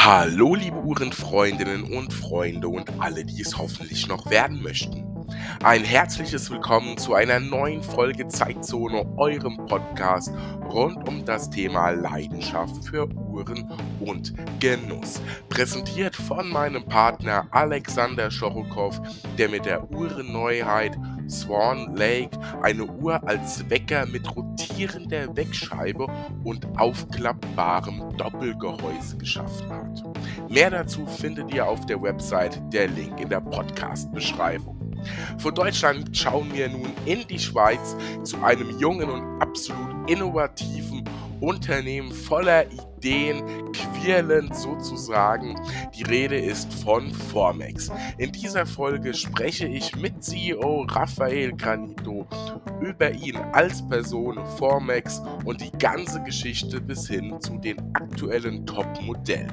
Hallo, liebe Uhrenfreundinnen und Freunde und alle, die es hoffentlich noch werden möchten. Ein herzliches Willkommen zu einer neuen Folge Zeitzone, eurem Podcast rund um das Thema Leidenschaft für Uhren und Genuss. Präsentiert von meinem Partner Alexander Schorokow, der mit der Uhrenneuheit Swan Lake eine Uhr als Wecker mit rotierender Wegscheibe und aufklappbarem Doppelgehäuse geschaffen hat. Mehr dazu findet ihr auf der Website, der Link in der Podcast-Beschreibung. Von Deutschland schauen wir nun in die Schweiz zu einem jungen und absolut innovativen Unternehmen voller Ideen, quirlend sozusagen. Die Rede ist von Formex. In dieser Folge spreche ich mit CEO Rafael Canito über ihn als Person Formex und die ganze Geschichte bis hin zu den aktuellen Top-Modellen.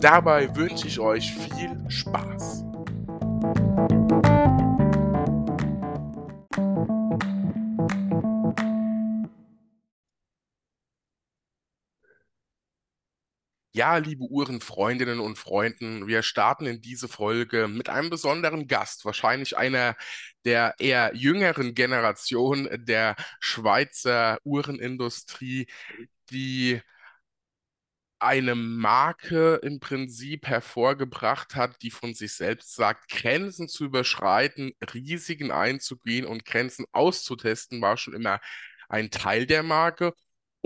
Dabei wünsche ich euch viel Spaß. Ja, liebe Uhrenfreundinnen und Freunden, wir starten in diese Folge mit einem besonderen Gast, wahrscheinlich einer der eher jüngeren Generation der Schweizer Uhrenindustrie, die eine Marke im Prinzip hervorgebracht hat, die von sich selbst sagt, Grenzen zu überschreiten, Risiken einzugehen und Grenzen auszutesten, war schon immer ein Teil der Marke.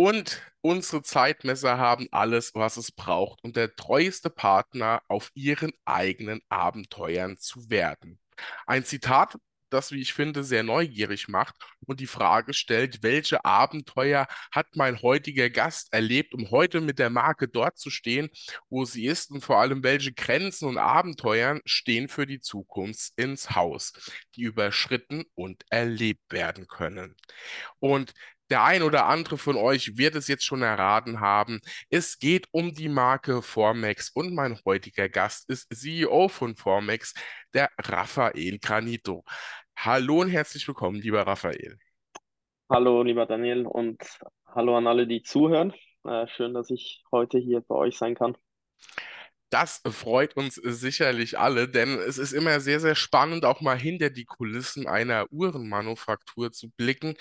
Und unsere Zeitmesser haben alles, was es braucht, um der treueste Partner auf ihren eigenen Abenteuern zu werden. Ein Zitat, das, wie ich finde, sehr neugierig macht und die Frage stellt, welche Abenteuer hat mein heutiger Gast erlebt, um heute mit der Marke dort zu stehen, wo sie ist und vor allem, welche Grenzen und Abenteuer stehen für die Zukunft ins Haus, die überschritten und erlebt werden können. Und der ein oder andere von euch wird es jetzt schon erraten haben. Es geht um die Marke Formex und mein heutiger Gast ist CEO von Formex, der Raphael Granito. Hallo und herzlich willkommen, lieber Raphael. Hallo, lieber Daniel und hallo an alle, die zuhören. Äh, schön, dass ich heute hier bei euch sein kann. Das freut uns sicherlich alle, denn es ist immer sehr, sehr spannend, auch mal hinter die Kulissen einer Uhrenmanufaktur zu blicken,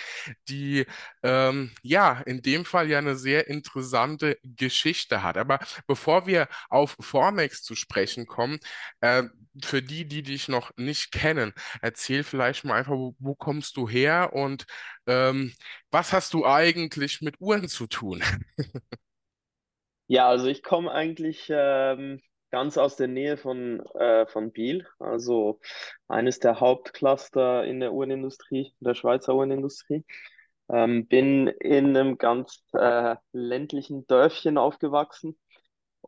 die ähm, ja in dem Fall ja eine sehr interessante Geschichte hat. Aber bevor wir auf Formex zu sprechen kommen, äh, für die, die dich noch nicht kennen, erzähl vielleicht mal einfach, wo, wo kommst du her und ähm, was hast du eigentlich mit Uhren zu tun? Ja, also ich komme eigentlich ähm, ganz aus der Nähe von, äh, von Biel, also eines der Hauptcluster in der Uhrenindustrie, der Schweizer Uhrenindustrie. Ähm, bin in einem ganz äh, ländlichen Dörfchen aufgewachsen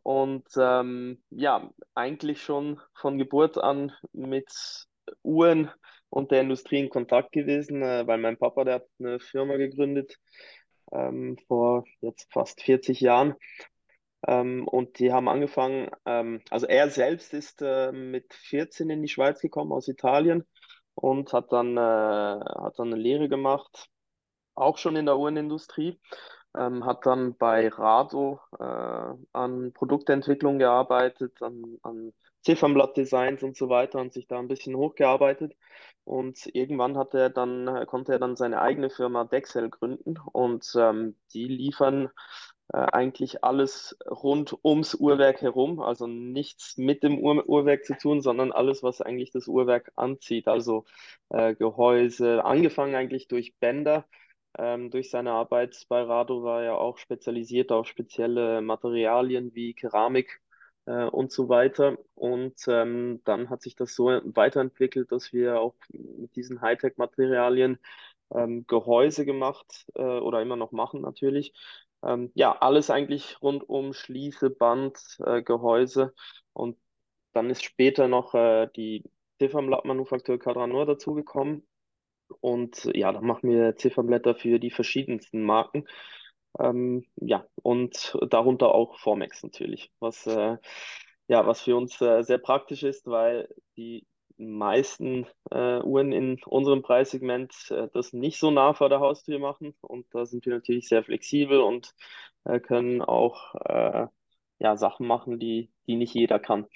und ähm, ja, eigentlich schon von Geburt an mit Uhren und der Industrie in Kontakt gewesen, äh, weil mein Papa, der hat eine Firma gegründet ähm, vor jetzt fast 40 Jahren ähm, und die haben angefangen, ähm, also er selbst ist äh, mit 14 in die Schweiz gekommen aus Italien und hat dann, äh, hat dann eine Lehre gemacht, auch schon in der Uhrenindustrie, ähm, hat dann bei Rado äh, an Produktentwicklung gearbeitet, an, an Ziffernblattdesigns und so weiter und sich da ein bisschen hochgearbeitet. Und irgendwann hat er dann, konnte er dann seine eigene Firma Dexel gründen und ähm, die liefern eigentlich alles rund ums Uhrwerk herum, also nichts mit dem Uhr Uhrwerk zu tun, sondern alles, was eigentlich das Uhrwerk anzieht, also äh, Gehäuse, angefangen eigentlich durch Bänder. Ähm, durch seine Arbeit bei Rado war er auch spezialisiert auf spezielle Materialien wie Keramik äh, und so weiter. Und ähm, dann hat sich das so weiterentwickelt, dass wir auch mit diesen Hightech-Materialien ähm, Gehäuse gemacht äh, oder immer noch machen natürlich, ähm, ja, alles eigentlich rund um Schließe, Band, äh, Gehäuse. Und dann ist später noch äh, die Ziffernblattmanufaktur Cadranor dazugekommen. Und ja, da machen wir Ziffernblätter für die verschiedensten Marken. Ähm, ja, und darunter auch Formex natürlich, was, äh, ja, was für uns äh, sehr praktisch ist, weil die meisten äh, Uhren in unserem Preissegment äh, das nicht so nah vor der Haustür machen. Und da sind wir natürlich sehr flexibel und äh, können auch äh, ja, Sachen machen, die, die nicht jeder kann.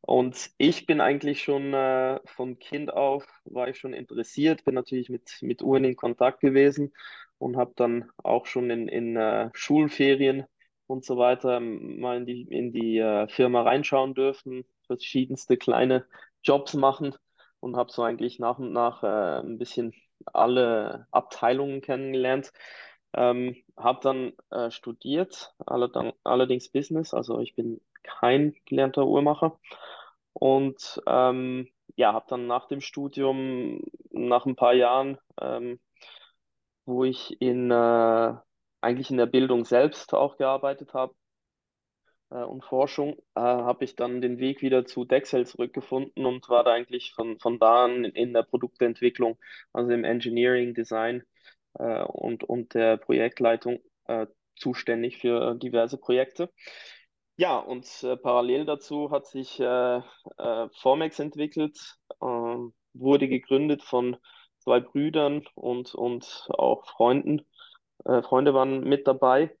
Und ich bin eigentlich schon äh, von Kind auf, war ich schon interessiert, bin natürlich mit, mit Uhren in Kontakt gewesen und habe dann auch schon in, in äh, Schulferien und so weiter mal in die, in die äh, Firma reinschauen dürfen, verschiedenste kleine Jobs machen und habe so eigentlich nach und nach äh, ein bisschen alle Abteilungen kennengelernt. Ähm, habe dann äh, studiert, allerdings Business, also ich bin kein gelernter Uhrmacher. Und ähm, ja, habe dann nach dem Studium, nach ein paar Jahren, ähm, wo ich in, äh, eigentlich in der Bildung selbst auch gearbeitet habe äh, und Forschung, äh, habe ich dann den Weg wieder zu Dexel zurückgefunden und war da eigentlich von, von da an in der Produktentwicklung, also im Engineering, Design äh, und, und der Projektleitung äh, zuständig für diverse Projekte. Ja, und äh, parallel dazu hat sich äh, äh, Formex entwickelt, ähm, wurde gegründet von zwei Brüdern und, und auch Freunden. Äh, Freunde waren mit dabei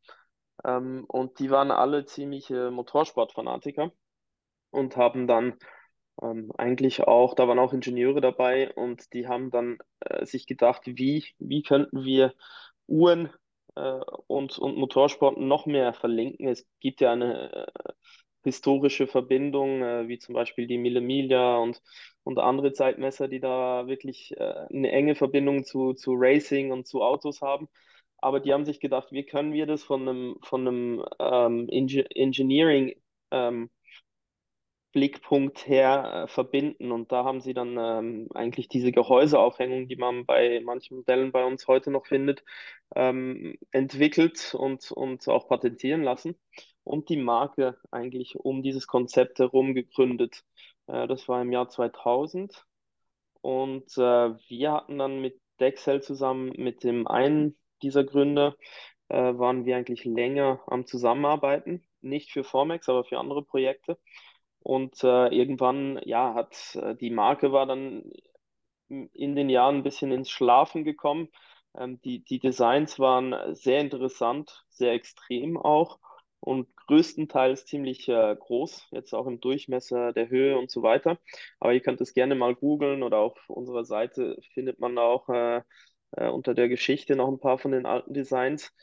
ähm, und die waren alle ziemliche Motorsportfanatiker und haben dann ähm, eigentlich auch, da waren auch Ingenieure dabei und die haben dann äh, sich gedacht, wie, wie könnten wir Uhren äh, und, und Motorsport noch mehr verlinken. Es gibt ja eine äh, historische Verbindung, äh, wie zum Beispiel die Mille Miglia und, und andere Zeitmesser, die da wirklich äh, eine enge Verbindung zu, zu Racing und zu Autos haben. Aber die haben sich gedacht, wie können wir das von einem, von einem ähm, Engineering ähm, Blickpunkt her äh, verbinden. Und da haben sie dann ähm, eigentlich diese Gehäuseaufhängung, die man bei manchen Modellen bei uns heute noch findet, ähm, entwickelt und, und auch patentieren lassen. Und die Marke eigentlich um dieses Konzept herum gegründet. Äh, das war im Jahr 2000. Und äh, wir hatten dann mit Dexel zusammen mit dem einen dieser Gründer, äh, waren wir eigentlich länger am Zusammenarbeiten. Nicht für Formex, aber für andere Projekte. Und äh, irgendwann, ja, hat äh, die Marke war dann in den Jahren ein bisschen ins Schlafen gekommen. Ähm, die, die Designs waren sehr interessant, sehr extrem auch und größtenteils ziemlich äh, groß, jetzt auch im Durchmesser der Höhe und so weiter. Aber ihr könnt es gerne mal googeln oder auf unserer Seite findet man auch äh, äh, unter der Geschichte noch ein paar von den alten Designs.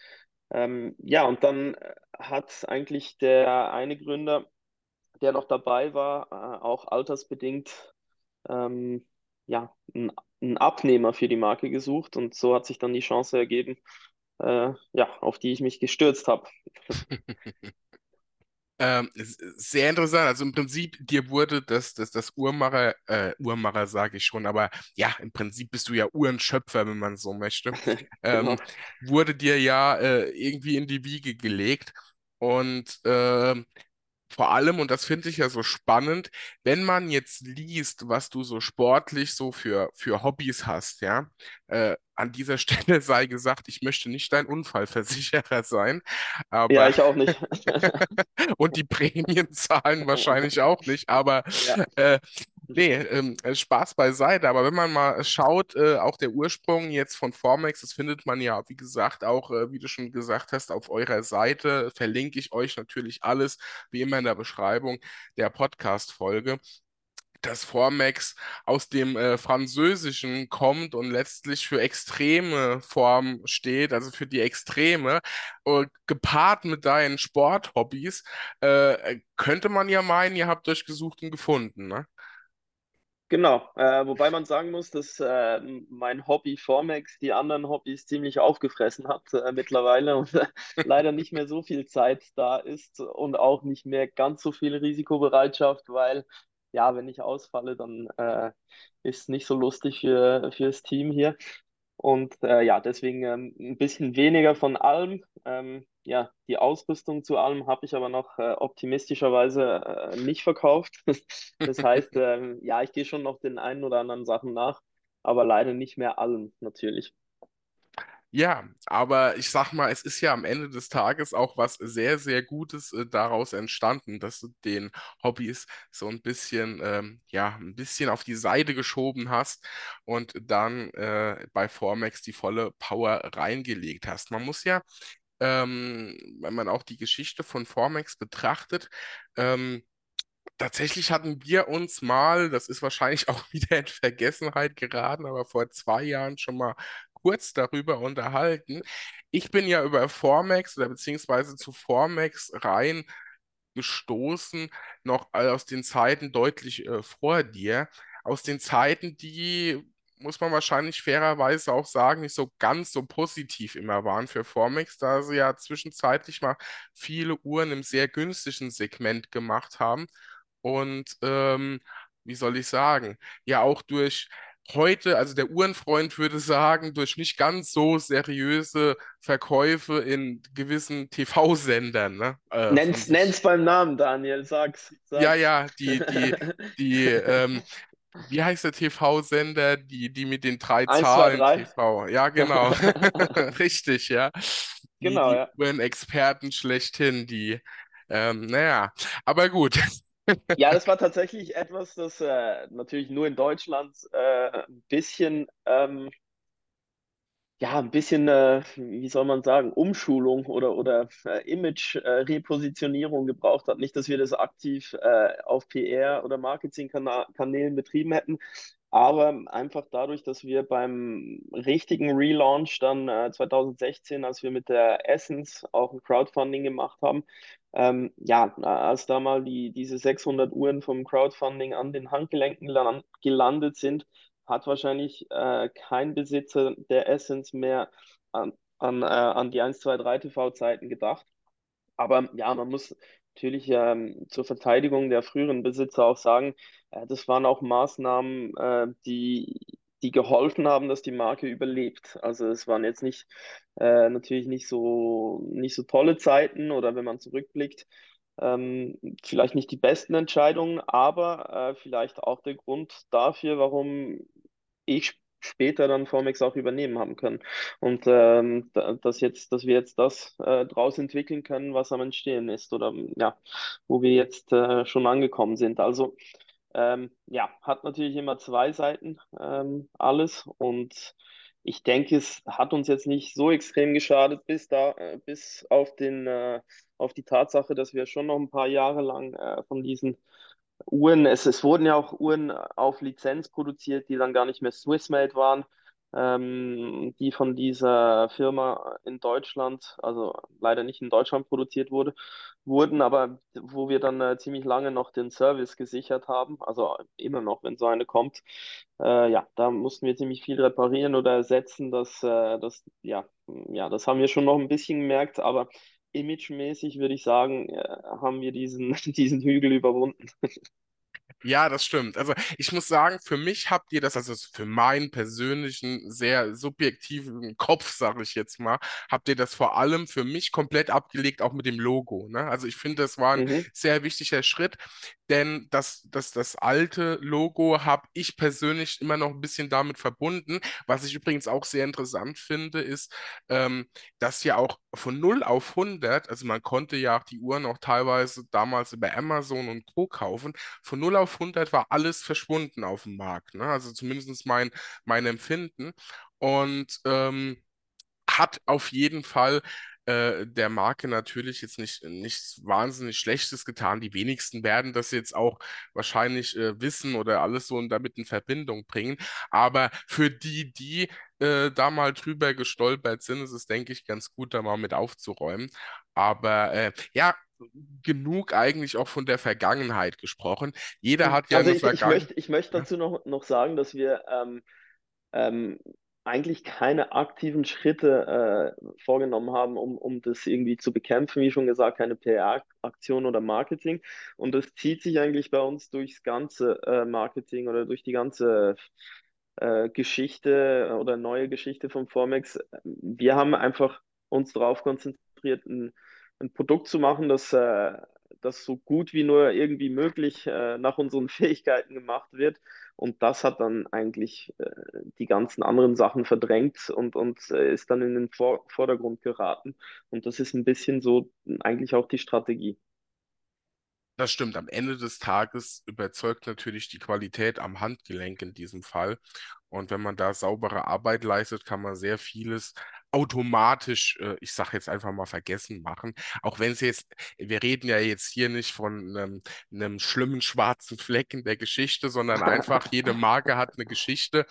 Ähm, ja, und dann hat eigentlich der eine Gründer der noch dabei war, äh, auch altersbedingt ähm, ja, einen Abnehmer für die Marke gesucht und so hat sich dann die Chance ergeben, äh, ja, auf die ich mich gestürzt habe. Ähm, sehr interessant. Also im Prinzip, dir wurde das, das, das Uhrmacher, äh, Uhrmacher sage ich schon, aber ja, im Prinzip bist du ja Uhrenschöpfer, wenn man so möchte, ähm, genau. wurde dir ja äh, irgendwie in die Wiege gelegt. Und äh, vor allem, und das finde ich ja so spannend, wenn man jetzt liest, was du so sportlich so für, für Hobbys hast, ja, äh, an dieser Stelle sei gesagt, ich möchte nicht dein Unfallversicherer sein, aber ja, ich auch nicht. und die Prämien zahlen wahrscheinlich auch nicht, aber ja. äh, Nee, ähm, äh, Spaß beiseite, aber wenn man mal schaut, äh, auch der Ursprung jetzt von Formex, das findet man ja, wie gesagt, auch, äh, wie du schon gesagt hast, auf eurer Seite, verlinke ich euch natürlich alles, wie immer in der Beschreibung der Podcast-Folge dass Formex aus dem äh, Französischen kommt und letztlich für extreme Formen steht, also für die Extreme, äh, gepaart mit deinen Sporthobbys, äh, könnte man ja meinen, ihr habt euch gesucht und gefunden, ne? Genau, äh, wobei man sagen muss, dass äh, mein Hobby Formex die anderen Hobbys ziemlich aufgefressen hat äh, mittlerweile und leider nicht mehr so viel Zeit da ist und auch nicht mehr ganz so viel Risikobereitschaft, weil ja, wenn ich ausfalle, dann äh, ist nicht so lustig für, für das Team hier. Und äh, ja, deswegen ähm, ein bisschen weniger von allem. Ähm, ja, die Ausrüstung zu allem habe ich aber noch äh, optimistischerweise äh, nicht verkauft. das heißt, ähm, ja, ich gehe schon noch den einen oder anderen Sachen nach, aber leider nicht mehr allem natürlich. Ja, aber ich sag mal, es ist ja am Ende des Tages auch was sehr, sehr Gutes äh, daraus entstanden, dass du den Hobbys so ein bisschen, ähm, ja, ein bisschen auf die Seite geschoben hast und dann äh, bei Formex die volle Power reingelegt hast. Man muss ja ähm, wenn man auch die Geschichte von Formex betrachtet. Ähm, Tatsächlich hatten wir uns mal, das ist wahrscheinlich auch wieder in Vergessenheit geraten, aber vor zwei Jahren schon mal kurz darüber unterhalten. Ich bin ja über Formex oder beziehungsweise zu Formex rein gestoßen, noch aus den Zeiten deutlich äh, vor dir, aus den Zeiten, die, muss man wahrscheinlich fairerweise auch sagen, nicht so ganz so positiv immer waren für Formex, da sie ja zwischenzeitlich mal viele Uhren im sehr günstigen Segment gemacht haben. Und ähm, wie soll ich sagen, ja auch durch heute, also der Uhrenfreund würde sagen, durch nicht ganz so seriöse Verkäufe in gewissen TV-Sendern, ne, äh, Nenn's, nenn's beim Namen, Daniel, sag's, Ja, sag's. ja, die, die, die, ähm, wie heißt der TV-Sender? Die, die mit den drei Eins, zwei, Zahlen drei. TV. Ja, genau. Richtig, ja. Die, Genau, die ja. Uhrenexperten schlechthin, die, ähm, naja, aber gut. Ja, das war tatsächlich etwas, das äh, natürlich nur in Deutschland äh, ein bisschen ähm, ja, ein bisschen, äh, wie soll man sagen, Umschulung oder, oder äh, Image-Repositionierung gebraucht hat. Nicht, dass wir das aktiv äh, auf PR- oder Marketingkanälen betrieben hätten, aber einfach dadurch, dass wir beim richtigen Relaunch dann äh, 2016, als wir mit der Essence auch ein Crowdfunding gemacht haben, ähm, ja, als da mal die, diese 600 Uhren vom Crowdfunding an den Handgelenken lan- gelandet sind, hat wahrscheinlich äh, kein Besitzer der Essence mehr an, an, äh, an die 123 TV-Zeiten gedacht. Aber ja, man muss natürlich ähm, zur Verteidigung der früheren Besitzer auch sagen, äh, das waren auch Maßnahmen, äh, die, die geholfen haben, dass die Marke überlebt. Also es waren jetzt nicht äh, natürlich nicht so nicht so tolle Zeiten oder wenn man zurückblickt, ähm, vielleicht nicht die besten Entscheidungen, aber äh, vielleicht auch der Grund dafür, warum ich später dann Formex auch übernehmen haben können. Und ähm, da- dass jetzt, dass wir jetzt das äh, draus entwickeln können, was am Entstehen ist oder ja, wo wir jetzt äh, schon angekommen sind. Also ähm, ja, hat natürlich immer zwei Seiten, ähm, alles. Und ich denke, es hat uns jetzt nicht so extrem geschadet, bis da, äh, bis auf den, äh, auf die Tatsache, dass wir schon noch ein paar Jahre lang äh, von diesen Uhren, es, es wurden ja auch Uhren auf Lizenz produziert, die dann gar nicht mehr Swissmade waren, die von dieser Firma in Deutschland, also leider nicht in Deutschland produziert wurde, wurden, aber wo wir dann äh, ziemlich lange noch den Service gesichert haben, also immer noch, wenn so eine kommt. Äh, ja, da mussten wir ziemlich viel reparieren oder ersetzen. Das, äh, das, ja, ja, das haben wir schon noch ein bisschen gemerkt, aber imagemäßig würde ich sagen, äh, haben wir diesen, diesen Hügel überwunden. Ja, das stimmt. Also ich muss sagen, für mich habt ihr das, also für meinen persönlichen, sehr subjektiven Kopf, sage ich jetzt mal, habt ihr das vor allem für mich komplett abgelegt, auch mit dem Logo. Ne? Also ich finde, das war ein Mhm, sehr wichtiger Schritt, denn das, das, das alte Logo habe ich persönlich immer noch ein bisschen damit verbunden. Was ich übrigens auch sehr interessant finde, ist, ähm, dass ja auch von null auf hundert, also man konnte ja auch die Uhren auch teilweise damals über Amazon und Co. kaufen, von null auf hundert war alles verschwunden auf dem Markt. Ne? Also zumindest mein, mein Empfinden. Und ähm, hat auf jeden Fall äh, der Marke natürlich jetzt nicht nichts wahnsinnig Schlechtes getan. Die wenigsten werden das jetzt auch wahrscheinlich äh, wissen oder alles so und damit in Verbindung bringen. Aber für die, die äh, da mal drüber gestolpert sind, ist es, denke ich, ganz gut, da mal mit aufzuräumen. Aber äh, ja, genug eigentlich auch von der Vergangenheit gesprochen. Jeder mhm. hat ja Also eine ich, ich Vergangenheit. möchte, ich möchte dazu noch, noch sagen, dass wir ähm, ähm, eigentlich keine aktiven Schritte äh, vorgenommen haben, um, um das irgendwie zu bekämpfen. Wie schon gesagt, keine PR-Aktion oder Marketing. Und das zieht sich eigentlich bei uns durchs ganze äh, Marketing oder durch die ganze äh, Geschichte oder neue Geschichte von Formex. Wir haben einfach uns darauf konzentriert, ein, ein Produkt zu machen, das, äh, das so gut wie nur irgendwie möglich äh, nach unseren Fähigkeiten gemacht wird. Und das hat dann eigentlich äh, die ganzen anderen Sachen verdrängt und, und äh, ist dann in den Vor Vordergrund geraten. Und das ist ein bisschen so eigentlich auch die Strategie. Das stimmt. Am Ende des Tages überzeugt natürlich die Qualität am Handgelenk in diesem Fall. Und wenn man da saubere Arbeit leistet, kann man sehr vieles automatisch, äh, ich sage jetzt einfach mal, vergessen machen. Auch wenn es jetzt, wir reden ja jetzt hier nicht von einem, einem schlimmen schwarzen Fleck in der Geschichte, sondern einfach, jede Marke hat eine Geschichte.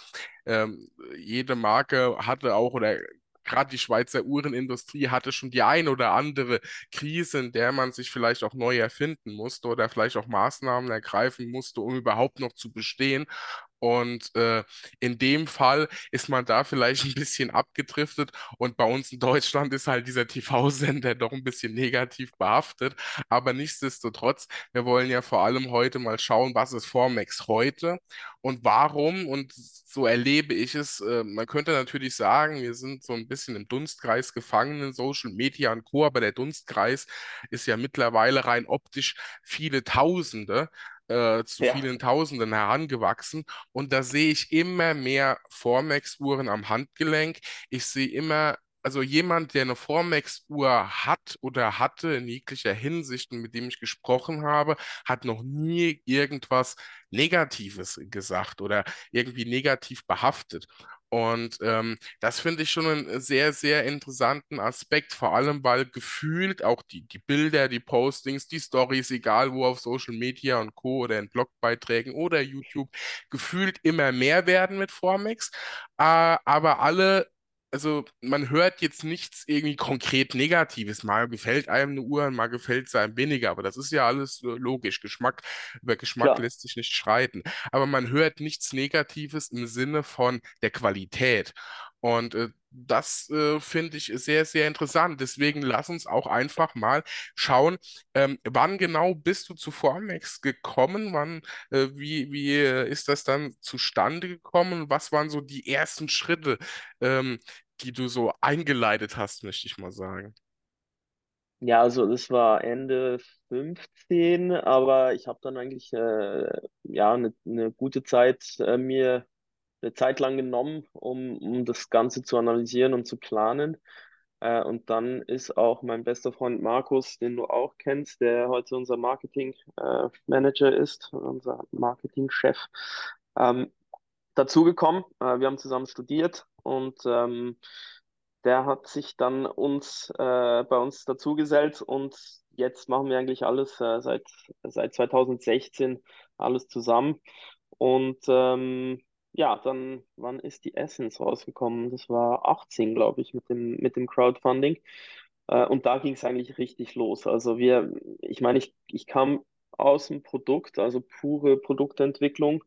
Ähm, jede Marke hatte auch oder gerade die Schweizer Uhrenindustrie hatte schon die ein oder andere Krise, in der man sich vielleicht auch neu erfinden musste oder vielleicht auch Maßnahmen ergreifen musste, um überhaupt noch zu bestehen. Und äh, in dem Fall ist man da vielleicht ein bisschen abgedriftet. Und bei uns in Deutschland ist halt dieser TV-Sender doch ein bisschen negativ behaftet. Aber nichtsdestotrotz, wir wollen ja vor allem heute mal schauen, was ist Formex heute und warum. Und so erlebe ich es. Äh, man könnte natürlich sagen, wir sind so ein bisschen im Dunstkreis gefangen in Social Media und Co. Aber der Dunstkreis ist ja mittlerweile rein optisch viele Tausende äh, zu Ja, vielen Tausenden herangewachsen. Und da sehe ich immer mehr Formex-Uhren am Handgelenk. Ich sehe immer, also jemand, der eine Formex-Uhr hat oder hatte in jeglicher Hinsicht und mit dem ich gesprochen habe, hat noch nie irgendwas Negatives gesagt oder irgendwie negativ behaftet. Und ähm, das finde ich schon einen sehr, sehr interessanten Aspekt, vor allem weil gefühlt auch die, die Bilder, die Postings, die Stories, egal wo auf Social Media und Co. oder in Blogbeiträgen oder YouTube, gefühlt immer mehr werden mit Formex, äh, aber alle also man hört jetzt nichts irgendwie konkret Negatives. Mal gefällt einem eine Uhr, mal gefällt es einem weniger, aber das ist ja alles äh, logisch. Geschmack, über Geschmack klar. lässt sich nicht streiten. Aber man hört nichts Negatives im Sinne von der Qualität. Und äh, das äh, finde ich sehr, sehr interessant. Deswegen lass uns auch einfach mal schauen, ähm, wann genau bist du zu Formex gekommen? Wann, äh, wie, wie äh, ist das dann zustande gekommen? Was waren so die ersten Schritte? Ähm, die du so eingeleitet hast, möchte ich mal sagen. Ja, also das war Ende 15, aber ich habe dann eigentlich äh, ja eine ne gute Zeit äh, mir eine Zeit lang genommen, um, um das Ganze zu analysieren und zu planen. Äh, und dann ist auch mein bester Freund Markus, den du auch kennst, der heute unser Marketing äh, Manager ist, unser Marketingchef, ähm, dazugekommen. Äh, wir haben zusammen studiert und ähm, der hat sich dann uns äh, bei uns dazugesellt und jetzt machen wir eigentlich alles äh, seit, seit 2016 alles zusammen. Und ähm, ja, dann, wann ist die Essence rausgekommen? Das war 18, glaube ich, mit dem, mit dem Crowdfunding. Äh, und da ging es eigentlich richtig los. Also wir, ich meine, ich, ich kam aus dem Produkt, also pure Produktentwicklung,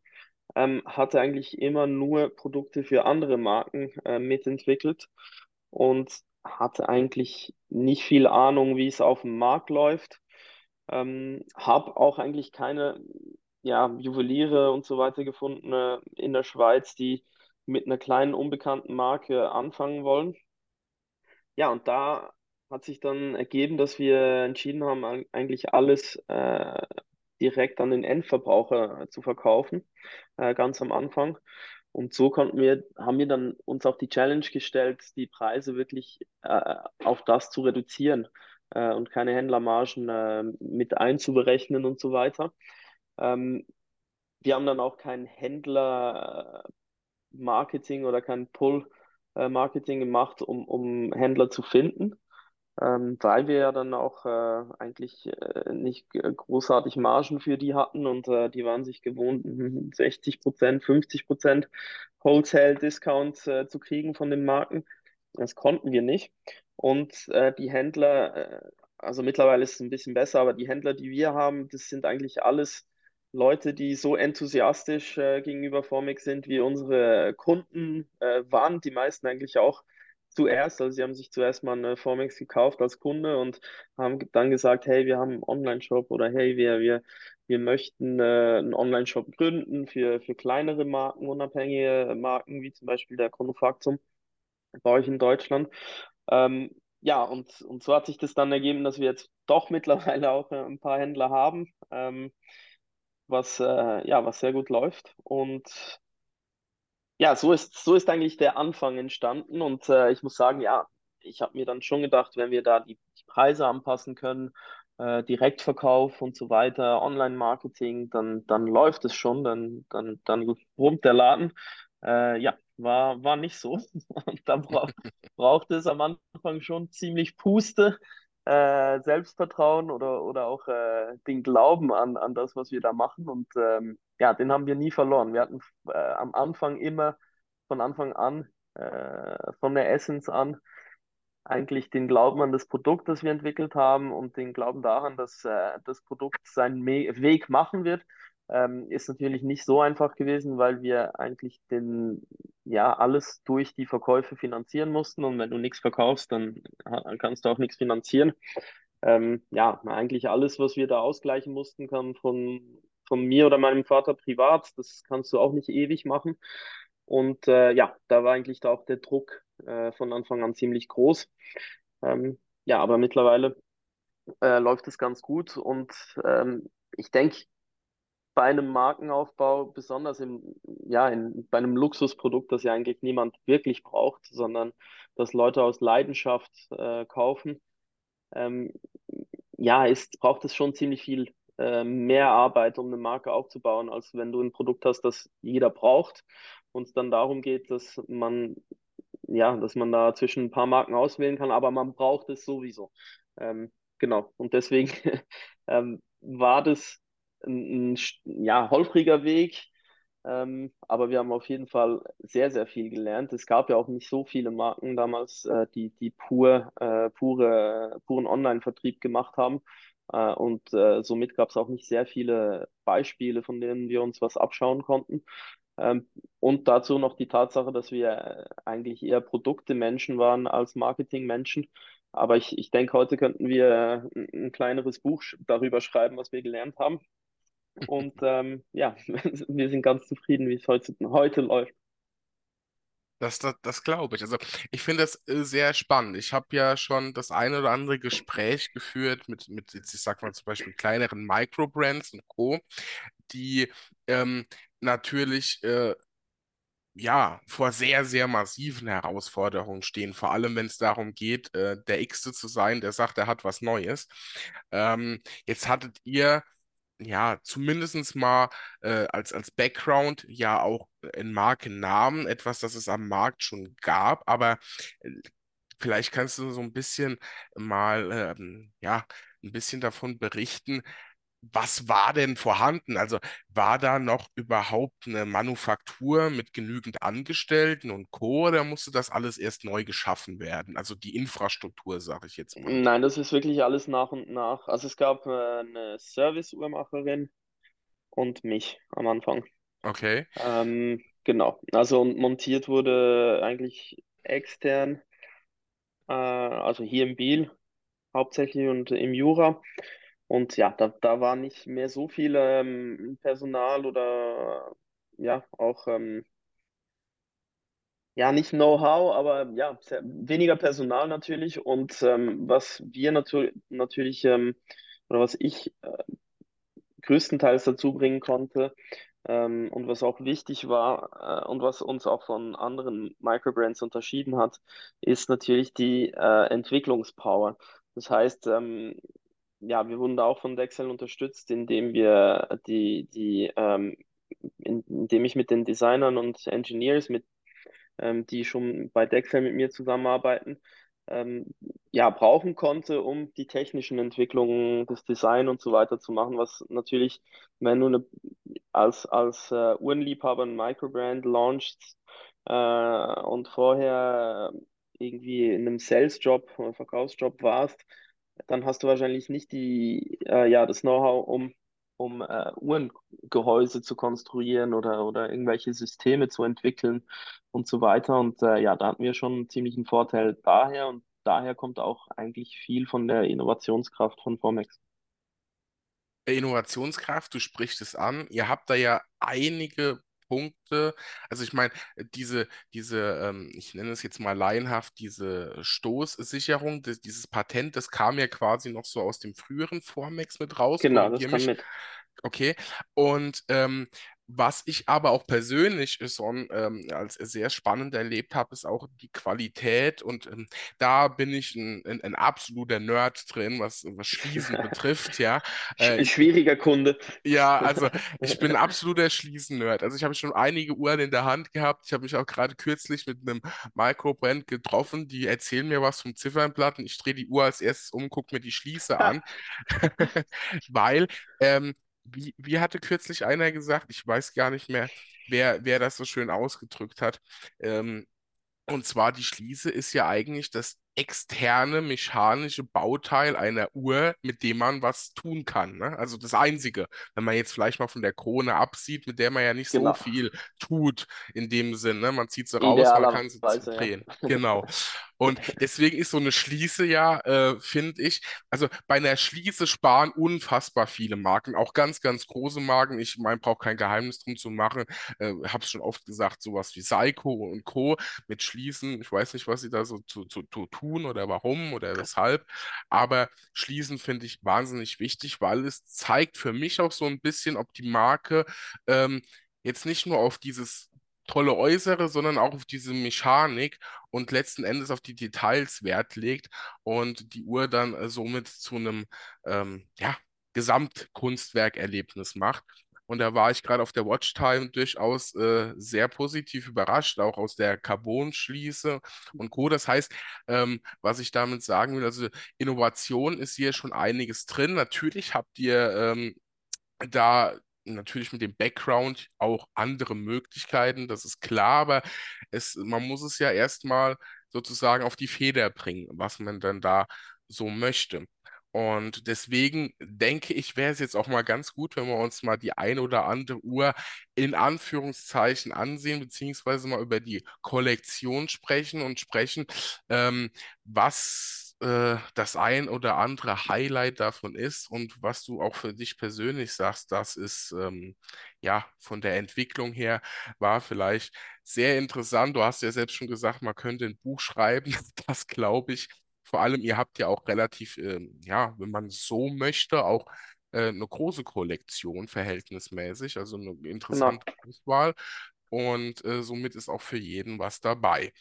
ähm, hatte eigentlich immer nur Produkte für andere Marken äh, mitentwickelt und hatte eigentlich nicht viel Ahnung, wie es auf dem Markt läuft. Ähm, habe auch eigentlich keine ja, Juweliere und so weiter gefunden äh, in der Schweiz, die mit einer kleinen unbekannten Marke anfangen wollen. Ja, und da hat sich dann ergeben, dass wir entschieden haben, eig- eigentlich alles äh, direkt an den Endverbraucher äh, zu verkaufen, äh, ganz am Anfang. Und so konnten wir, haben wir dann uns auch die Challenge gestellt, die Preise wirklich äh, auf das zu reduzieren äh, und keine Händlermargen äh, mit einzuberechnen und so weiter. Ähm, wir haben dann auch kein Händler-Marketing oder kein Pull-Marketing gemacht, um, um Händler zu finden, ähm, weil wir ja dann auch äh, eigentlich äh, nicht g- großartig Margen für die hatten und äh, die waren sich gewohnt, 60 Prozent, 50 Prozent Wholesale-Discounts äh, zu kriegen von den Marken. Das konnten wir nicht. Und äh, die Händler, äh, also mittlerweile ist es ein bisschen besser, aber die Händler, die wir haben, das sind eigentlich alles Leute, die so enthusiastisch äh, gegenüber Formix sind, wie unsere Kunden äh, waren. Die meisten eigentlich auch zuerst. Also sie haben sich zuerst mal eine Formix gekauft als Kunde und haben dann gesagt, hey, wir haben einen Online-Shop oder hey, wir, wir, wir möchten äh, einen Online-Shop gründen für, für kleinere Marken, unabhängige Marken, wie zum Beispiel der Konofaktum bei euch in Deutschland. Ähm, ja, und, und so hat sich das dann ergeben, dass wir jetzt doch mittlerweile auch äh, ein paar Händler haben, ähm, was, äh, ja, was sehr gut läuft. Und ja, so ist, so ist eigentlich der Anfang entstanden und äh, ich muss sagen, ja, ich habe mir dann schon gedacht, wenn wir da die, die Preise anpassen können, äh, Direktverkauf und so weiter, Online-Marketing, dann, dann läuft es schon, dann, dann, dann brummt der Laden. Äh, ja, war, war nicht so. Da bra brauchte es am Anfang schon ziemlich Puste, äh, Selbstvertrauen oder, oder auch äh, den Glauben an, an das, was wir da machen. Und ähm, ja, den haben wir nie verloren. Wir hatten äh, am Anfang immer von Anfang an, äh, von der Essence an, eigentlich den Glauben an das Produkt, das wir entwickelt haben und den Glauben daran, dass äh, das Produkt seinen Me Weg machen wird. Ähm, ist natürlich nicht so einfach gewesen, weil wir eigentlich den, ja, alles durch die Verkäufe finanzieren mussten. Und wenn du nichts verkaufst, dann kannst du auch nichts finanzieren. Ähm, ja, eigentlich alles, was wir da ausgleichen mussten, kam von, von mir oder meinem Vater privat. Das kannst du auch nicht ewig machen. Und äh, ja, da war eigentlich da auch der Druck äh, von Anfang an ziemlich groß. Ähm, ja, aber mittlerweile äh, läuft es ganz gut und ähm, ich denke, bei einem Markenaufbau, besonders im, ja, in, bei einem Luxusprodukt, das ja eigentlich niemand wirklich braucht, sondern das Leute aus Leidenschaft äh, kaufen, ähm, ja, ist, braucht es schon ziemlich viel äh, mehr Arbeit, um eine Marke aufzubauen, als wenn du ein Produkt hast, das jeder braucht und es dann darum geht, dass man ja, dass man da zwischen ein paar Marken auswählen kann, aber man braucht es sowieso. Ähm, genau. Und deswegen ähm, war das ein, ein, ja, holpriger Weg, ähm, aber wir haben auf jeden Fall sehr, sehr viel gelernt. Es gab ja auch nicht so viele Marken damals, äh, die, die pur, äh, pure, puren Online-Vertrieb gemacht haben. Äh, und äh, somit gab es auch nicht sehr viele Beispiele, von denen wir uns was abschauen konnten. Ähm, und dazu noch die Tatsache, dass wir eigentlich eher Produkte-Menschen waren als Marketing-Menschen. Aber ich, ich denke, heute könnten wir ein, ein kleineres Buch darüber schreiben, was wir gelernt haben. Und ähm, ja, wir sind ganz zufrieden, wie es heute, heute läuft. Das, das, das glaube ich. Also ich finde das äh, sehr spannend. Ich habe ja schon das eine oder andere Gespräch geführt mit, mit ich sag mal zum Beispiel kleineren Microbrands und Co., die ähm, natürlich äh, ja vor sehr, sehr massiven Herausforderungen stehen, vor allem wenn es darum geht, äh, der X zu sein, der sagt, er hat was Neues. Ähm, jetzt hattet ihr ja, zumindest mal äh, als, als Background ja auch in Markennamen, etwas, das es am Markt schon gab, aber äh, vielleicht kannst du so ein bisschen mal, ähm, ja, ein bisschen davon berichten, was war denn vorhanden? Also war da noch überhaupt eine Manufaktur mit genügend Angestellten und Co. oder musste das alles erst neu geschaffen werden? Also die Infrastruktur, sage ich jetzt mal. Nein, das ist wirklich alles nach und nach. Also es gab äh, eine Service-Uhrmacherin und mich am Anfang. Okay. Ähm, genau. Also montiert wurde eigentlich extern, äh, also hier in Biel hauptsächlich und im Jura. Und ja, da, da war nicht mehr so viel ähm, Personal oder ja, auch ähm, ja, nicht Know-how, aber ja, sehr, weniger Personal natürlich. Und ähm, was wir natür natürlich ähm, oder was ich äh, größtenteils dazu bringen konnte ähm, und was auch wichtig war äh, und was uns auch von anderen Microbrands unterschieden hat, ist natürlich die äh, Entwicklungspower. Das heißt, ähm, ja, wir wurden da auch von Dexel unterstützt, indem wir die, die, ähm, indem ich mit den Designern und Engineers, mit, ähm, die schon bei Dexel mit mir zusammenarbeiten, ähm, ja, brauchen konnte, um die technischen Entwicklungen, das Design und so weiter zu machen, was natürlich, wenn du eine, als, als äh, Uhrenliebhaber ein Microbrand launchst äh, und vorher irgendwie in einem Sales-Job oder Verkaufsjob warst, dann hast du wahrscheinlich nicht die, äh, ja, das Know-how, um, um äh, Uhrengehäuse zu konstruieren oder, oder irgendwelche Systeme zu entwickeln und so weiter. Und äh, ja, da hatten wir schon einen ziemlichen Vorteil daher und daher kommt auch eigentlich viel von der Innovationskraft von Formex. Innovationskraft, du sprichst es an. Ihr habt da ja einige Punkte. Also ich meine, diese, diese, ähm, ich nenne es jetzt mal laienhaft, diese Stoßsicherung, das, dieses Patent, das kam ja quasi noch so aus dem früheren Formex mit raus. Genau, das kam mich. mit. Okay. Und ähm, Was ich aber auch persönlich schon ähm, als sehr spannend erlebt habe, ist auch die Qualität. Und ähm, da bin ich ein, ein, ein absoluter Nerd drin, was, was Schließen betrifft. Ja, äh, Schwieriger Kunde. ja, also ich bin ein absoluter Schließen-Nerd. Also ich habe schon einige Uhren in der Hand gehabt. Ich habe mich auch gerade kürzlich mit einem Microbrand getroffen. Die erzählen mir was vom Ziffernblatt und ich drehe die Uhr als erstes um, gucke mir die Schließe an, weil ähm, wie, wie hatte kürzlich einer gesagt, ich weiß gar nicht mehr, wer, wer das so schön ausgedrückt hat. Ähm, und zwar die Schließe ist ja eigentlich das externe mechanische Bauteil einer Uhr, mit dem man was tun kann. Ne? Also das Einzige, wenn man jetzt vielleicht mal von der Krone absieht, mit der man ja nicht so Genau. viel tut in dem Sinn. Ne? Man zieht sie raus, man kann sie ja. drehen. Genau. Und deswegen ist so eine Schließe ja, äh, finde ich, also bei einer Schließe sparen unfassbar viele Marken, auch ganz, ganz große Marken. Ich meine, brauche kein Geheimnis drum zu machen. Äh, habe es schon oft gesagt, sowas wie Seiko und Co. mit Schließen. Ich weiß nicht, was sie da so zu, zu, zu tun oder warum oder weshalb. Aber Schließen finde ich wahnsinnig wichtig, weil es zeigt für mich auch so ein bisschen, ob die Marke ähm, jetzt nicht nur auf dieses tolle Äußere, sondern auch auf diese Mechanik und letzten Endes auf die Details Wert legt und die Uhr dann äh, somit zu einem ähm, ja, Gesamtkunstwerkerlebnis macht. Und da war ich gerade auf der Watchtime durchaus äh, sehr positiv überrascht, auch aus der Carbon-Schließe und Co. Das heißt, ähm, was ich damit sagen will, also Innovation ist hier schon einiges drin. Natürlich habt ihr ähm, da natürlich mit dem Background auch andere Möglichkeiten, das ist klar, aber es, man muss es ja erstmal sozusagen auf die Feder bringen, was man dann da so möchte. Und deswegen denke ich, wäre es jetzt auch mal ganz gut, wenn wir uns mal die ein oder andere Uhr in Anführungszeichen ansehen, beziehungsweise mal über die Kollektion sprechen und sprechen, ähm, was äh, das ein oder andere Highlight davon ist und was du auch für dich persönlich sagst, das ist ähm, ja von der Entwicklung her war vielleicht sehr interessant. Du hast ja selbst schon gesagt, man könnte ein Buch schreiben, das glaube ich. Vor allem, ihr habt ja auch relativ, ähm, ja, wenn man so möchte, auch äh, eine große Kollektion verhältnismäßig, also eine Genau. interessante Auswahl. Und äh, somit ist auch für jeden was dabei.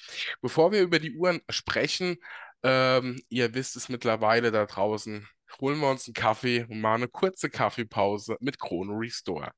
Bevor wir über die Uhren sprechen, ähm, ihr wisst es mittlerweile da draußen, holen wir uns einen Kaffee und machen eine kurze Kaffeepause mit Chrono Restore.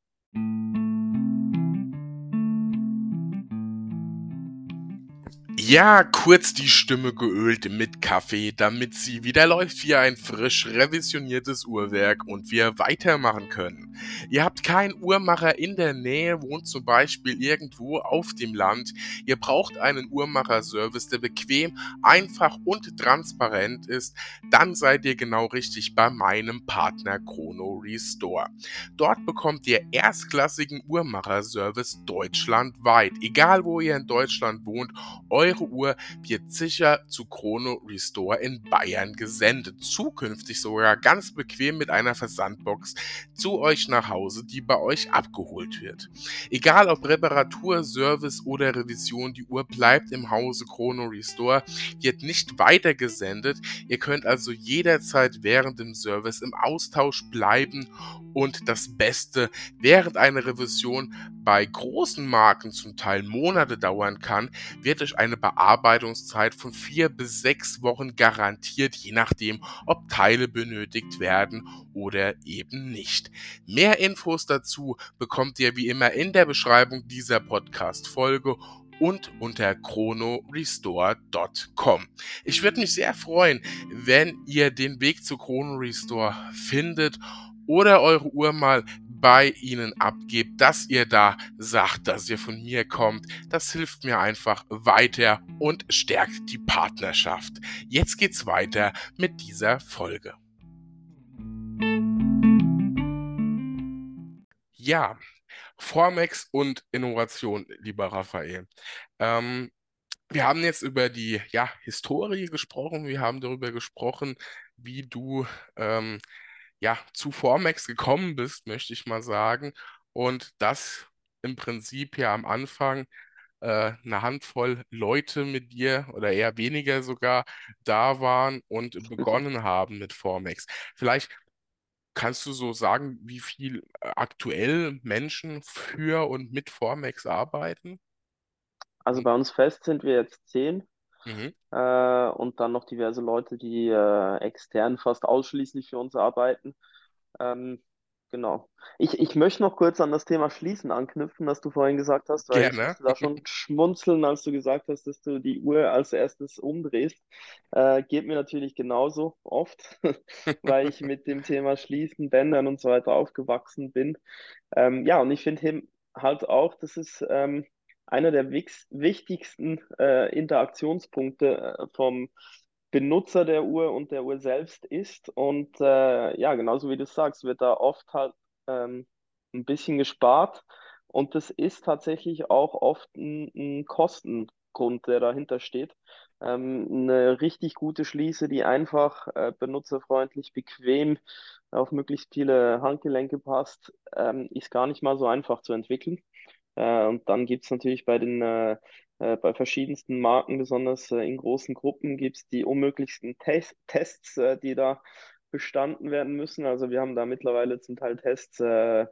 Ja, kurz die Stimme geölt mit Kaffee, damit sie wieder läuft wie ein frisch revisioniertes Uhrwerk und wir weitermachen können. Ihr habt keinen Uhrmacher in der Nähe, wohnt zum Beispiel irgendwo auf dem Land. Ihr braucht einen Uhrmacher-Service, der bequem, einfach und transparent ist. Dann seid ihr genau richtig bei meinem Partner Chrono Restore. Dort bekommt ihr erstklassigen Uhrmacher-Service deutschlandweit. Egal wo ihr in Deutschland wohnt, eure Uhr wird sicher zu Chrono Restore in Bayern gesendet. Zukünftig sogar ganz bequem mit einer Versandbox zu euch nach Hause, die bei euch abgeholt wird. Egal ob Reparatur, Service oder Revision, die Uhr bleibt im Hause Chrono Restore, wird nicht weitergesendet. Ihr könnt also jederzeit während dem Service im Austausch bleiben und das Beste, während eine Revision bei großen Marken zum Teil Monate dauern kann, wird euch eine Bearbeitungszeit von vier bis sechs Wochen garantiert, je nachdem, ob Teile benötigt werden oder eben nicht. Mehr Infos dazu bekommt ihr wie immer in der Beschreibung dieser Podcast-Folge und unter chronorestore.com. Ich würde mich sehr freuen, wenn ihr den Weg zu Chrono Restore findet oder eure Uhr mal bei ihnen abgebt, dass ihr da sagt, dass ihr von mir kommt. Das hilft mir einfach weiter und stärkt die Partnerschaft. Jetzt geht's weiter mit dieser Folge. Ja, Formex und Innovation, lieber Raphael. Ähm, wir haben jetzt über die ja, Historie gesprochen, wir haben darüber gesprochen, wie du ähm, ja, zu Formex gekommen bist, möchte ich mal sagen. Und dass im Prinzip ja am Anfang äh, eine Handvoll Leute mit dir oder eher weniger sogar da waren und begonnen haben mit Formex. Vielleicht Kannst du so sagen, wie viel äh, aktuell Menschen für und mit Formex arbeiten? Also bei uns fest sind wir jetzt zehn Mhm. äh, und dann noch diverse Leute, die äh, extern fast ausschließlich für uns arbeiten. Ähm, genau. Ich, ich möchte noch kurz an das Thema Schließen anknüpfen, das du vorhin gesagt hast, weil ich Gerne. musste da schon schmunzeln, als du gesagt hast, dass du die Uhr als erstes umdrehst. Äh, geht mir natürlich genauso oft, weil ich mit dem Thema Schließen, Bändern und so weiter aufgewachsen bin. Ähm, ja, und ich finde halt auch, dass es ähm, einer der wichtigsten äh, Interaktionspunkte äh, vom Benutzer der Uhr und der Uhr selbst ist. Und äh, ja, genauso wie du sagst, wird da oft halt ähm, ein bisschen gespart. Und das ist tatsächlich auch oft ein, ein Kostengrund, der dahinter steht. Ähm, eine richtig gute Schließe, die einfach äh, benutzerfreundlich, bequem auf möglichst viele Handgelenke passt, ähm, ist gar nicht mal so einfach zu entwickeln. Äh, und dann gibt es natürlich bei den äh, äh, bei verschiedensten Marken, besonders äh, in großen Gruppen, gibt es die unmöglichsten Tes Tests, äh, die da bestanden werden müssen. Also wir haben da mittlerweile zum Teil Tests, ja,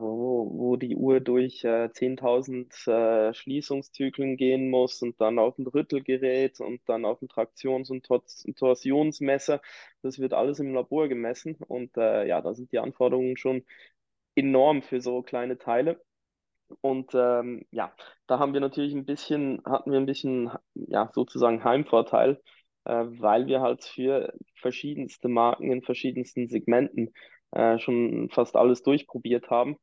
wo, wo die Uhr durch äh, 10.000 äh, Schließungszyklen gehen muss und dann auf ein Rüttelgerät und dann auf ein Traktions- und Tor Torsionsmesser. Das wird alles im Labor gemessen und ja, da sind die Anforderungen schon enorm für so kleine Teile. Und ähm, ja, da haben wir natürlich ein bisschen, hatten wir ein bisschen, ja, sozusagen Heimvorteil, äh, weil wir halt für verschiedenste Marken in verschiedensten Segmenten äh, schon fast alles durchprobiert haben.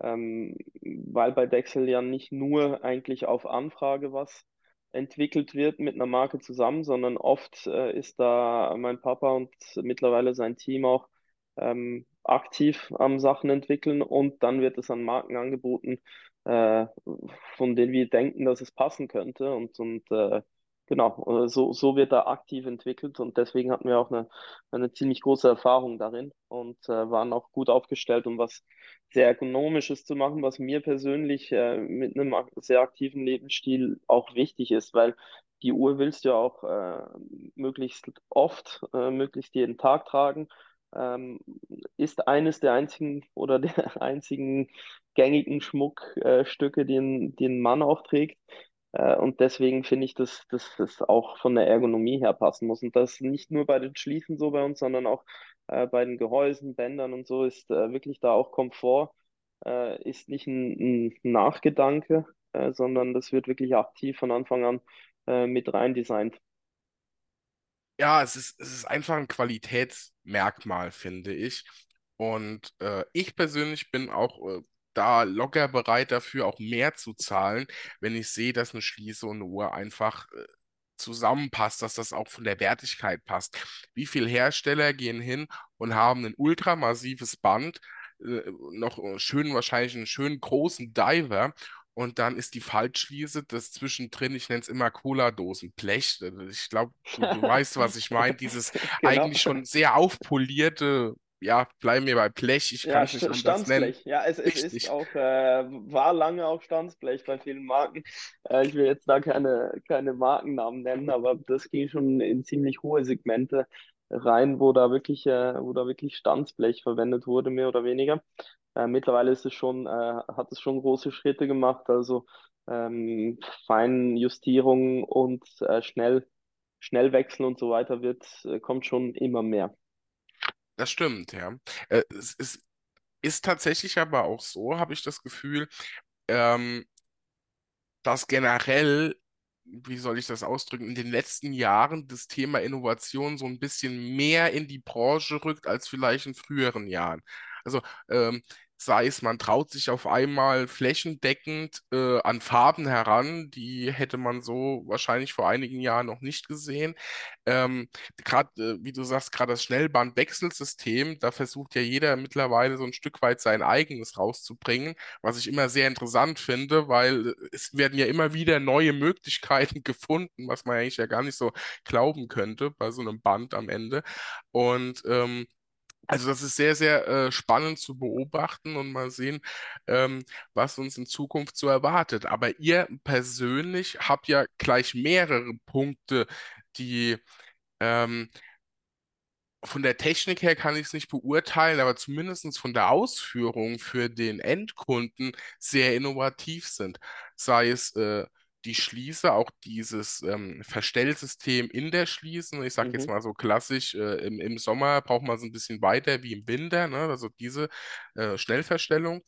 Ähm, weil bei Dexel ja nicht nur eigentlich auf Anfrage was entwickelt wird mit einer Marke zusammen, sondern oft äh, ist da mein Papa und mittlerweile sein Team auch ähm, aktiv am Sachen entwickeln und dann wird es an Marken angeboten, äh, von denen wir denken, dass es passen könnte. Und, und äh, genau, äh, so, so wird da aktiv entwickelt und deswegen hatten wir auch eine, eine ziemlich große Erfahrung darin und äh, waren auch gut aufgestellt, um was sehr Ergonomisches zu machen, was mir persönlich äh, mit einem sehr aktiven Lebensstil auch wichtig ist, weil die Uhr willst du ja auch äh, möglichst oft, äh, möglichst jeden Tag tragen ähm, ist eines der einzigen oder der einzigen gängigen Schmuckstücke, ein, die ein Mann auch trägt. Äh, und deswegen finde ich, dass, das auch von der Ergonomie her passen muss. Und das nicht nur bei den Schließen so bei uns, sondern auch äh, bei den Gehäusen, Bändern und so ist äh, wirklich da auch Komfort, äh, ist nicht ein, ein Nachgedanke, äh, sondern das wird wirklich aktiv von Anfang an äh, mit rein designt. Ja, es ist, es ist einfach ein Qualitätsmerkmal, finde ich. Und äh, ich persönlich bin auch äh, da locker bereit dafür, auch mehr zu zahlen, wenn ich sehe, dass eine Schließe und eine Uhr einfach äh, zusammenpasst, dass das auch von der Wertigkeit passt. Wie viele Hersteller gehen hin und haben ein ultramassives Band, äh, noch äh, schön wahrscheinlich einen schönen großen Diver und dann ist die Faltschließe das zwischendrin, ich nenne es immer Cola-Dosen-Blech. Also Ich glaube, du, du weißt, was ich meine. Dieses Genau. eigentlich schon sehr aufpolierte, ja, bleiben wir bei Blech, ich kann Ja, es nicht anders nennen. Standsblech. Ja, es, es ist auch, äh, war lange auch Standsblech bei vielen Marken. Äh, ich will jetzt da keine, keine Markennamen nennen, aber das ging schon in ziemlich hohe Segmente rein, wo da wirklich, äh, wo da wirklich Standsblech verwendet wurde, mehr oder weniger. Äh, mittlerweile ist es schon, äh, hat es schon große Schritte gemacht, also ähm, Feinjustierung und äh, schnell, Schnellwechsel und so weiter wird, äh, kommt schon immer mehr. Das stimmt, ja. Äh, es, es ist tatsächlich aber auch so, habe ich das Gefühl, ähm, dass generell, wie soll ich das ausdrücken, in den letzten Jahren das Thema Innovation so ein bisschen mehr in die Branche rückt als vielleicht in früheren Jahren. Also ähm, sei es, man traut sich auf einmal flächendeckend äh, an Farben heran, die hätte man so wahrscheinlich vor einigen Jahren noch nicht gesehen. Ähm, gerade, äh, wie du sagst, gerade das Schnellbandwechselsystem, da versucht ja jeder mittlerweile so ein Stück weit sein eigenes rauszubringen was ich immer sehr interessant finde, weil es werden ja immer wieder neue Möglichkeiten gefunden, was man eigentlich ja gar nicht so glauben könnte bei so einem Band am Ende. Und ähm, also das ist sehr, sehr äh, spannend zu beobachten und mal sehen, ähm, was uns in Zukunft so erwartet. Aber ihr persönlich habt ja gleich mehrere Punkte, die ähm, von der Technik her kann ich es nicht beurteilen, aber zumindest von der Ausführung für den Endkunden sehr innovativ sind. Sei es äh, die Schließe, auch dieses ähm, Verstellsystem in der Schließe. Ich sage jetzt Mhm. mal so klassisch, äh, im, im Sommer braucht man es ein bisschen weiter wie im Winter, ne? Also diese äh, Schnellverstellung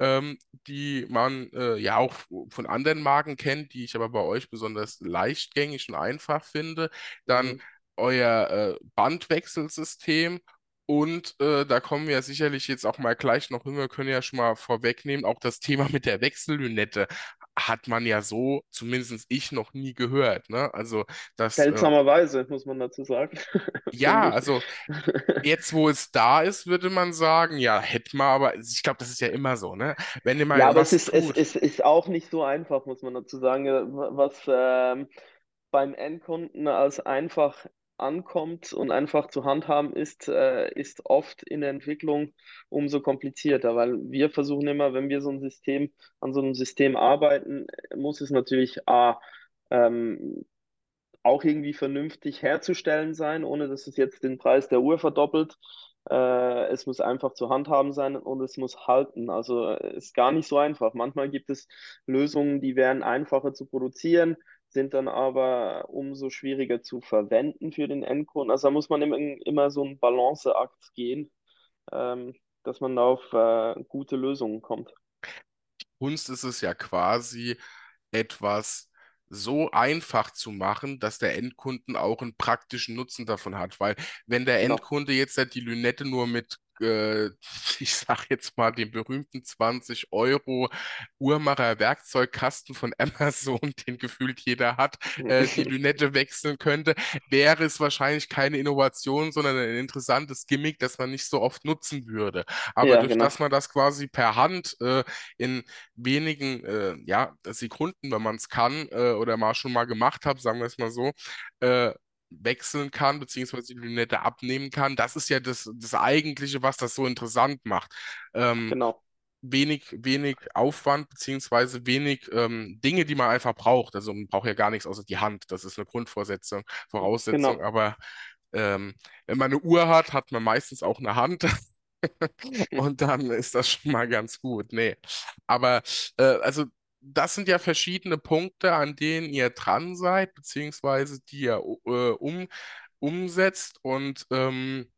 ähm, die man äh, ja auch von anderen Marken kennt, die ich aber bei euch besonders leichtgängig und einfach finde. Dann Mhm. euer äh, Bandwechselsystem. Und äh, da kommen wir sicherlich jetzt auch mal gleich noch hin. Wir können ja schon mal vorwegnehmen, auch das Thema mit der Wechsellünette hat man ja so, zumindest ich, noch nie gehört. Ne? Also das, äh, Seltsamerweise, muss man dazu sagen, ja, also jetzt, wo es da ist, würde man sagen, ja, hätte man, aber ich glaube, das ist ja immer so, ne? Wenn ihr Ja, mal aber es ist, es, es ist auch nicht so einfach, muss man dazu sagen. Äh, Was ähm, beim Endkunden als einfach ankommt und einfach zu handhaben ist, äh, ist oft in der Entwicklung umso komplizierter, weil wir versuchen immer, wenn wir so ein System an so einem System arbeiten, muss es natürlich A, ähm, auch irgendwie vernünftig herzustellen sein, ohne dass es jetzt den Preis der Uhr verdoppelt. Äh, es muss einfach zu handhaben sein und es muss halten. Also äh, ist gar nicht so einfach. Manchmal gibt es Lösungen, die wären einfacher zu produzieren, sind dann aber umso schwieriger zu verwenden für den Endkunden. Also da muss man immer, so einen Balanceakt gehen, ähm, dass man da auf äh, gute Lösungen kommt. Kunst ist es ja quasi, etwas so einfach zu machen, dass der Endkunden auch einen praktischen Nutzen davon hat. Weil wenn der Genau. Endkunde jetzt halt die Lünette nur mit, äh, ich sag jetzt mal, dem berühmten 20 Euro Uhrmacher Werkzeugkasten von Amazon, den gefühlt jeder hat, äh, die Lünette wechseln könnte, wäre es wahrscheinlich keine Innovation, sondern ein interessantes Gimmick, das man nicht so oft nutzen würde. Aber Ja, durch genau. dass man das quasi per Hand äh, in wenigen äh, ja, Sekunden, wenn man es kann äh, oder mal schon mal gemacht hat, sagen wir es mal so, äh, wechseln kann, beziehungsweise die Lünette abnehmen kann. Das ist ja das, das Eigentliche, was das so interessant macht. Ähm, Genau. wenig, wenig Aufwand, beziehungsweise wenig ähm, Dinge, die man einfach braucht. Also man braucht ja gar nichts außer die Hand. Das ist eine Grundvoraussetzung, Voraussetzung. Genau. Aber ähm, wenn man eine Uhr hat, hat man meistens auch eine Hand. Und dann ist das schon mal ganz gut. Nee. Aber äh, also das sind ja verschiedene Punkte, an denen ihr dran seid, beziehungsweise die ihr äh, um, umsetzt. Und ähm,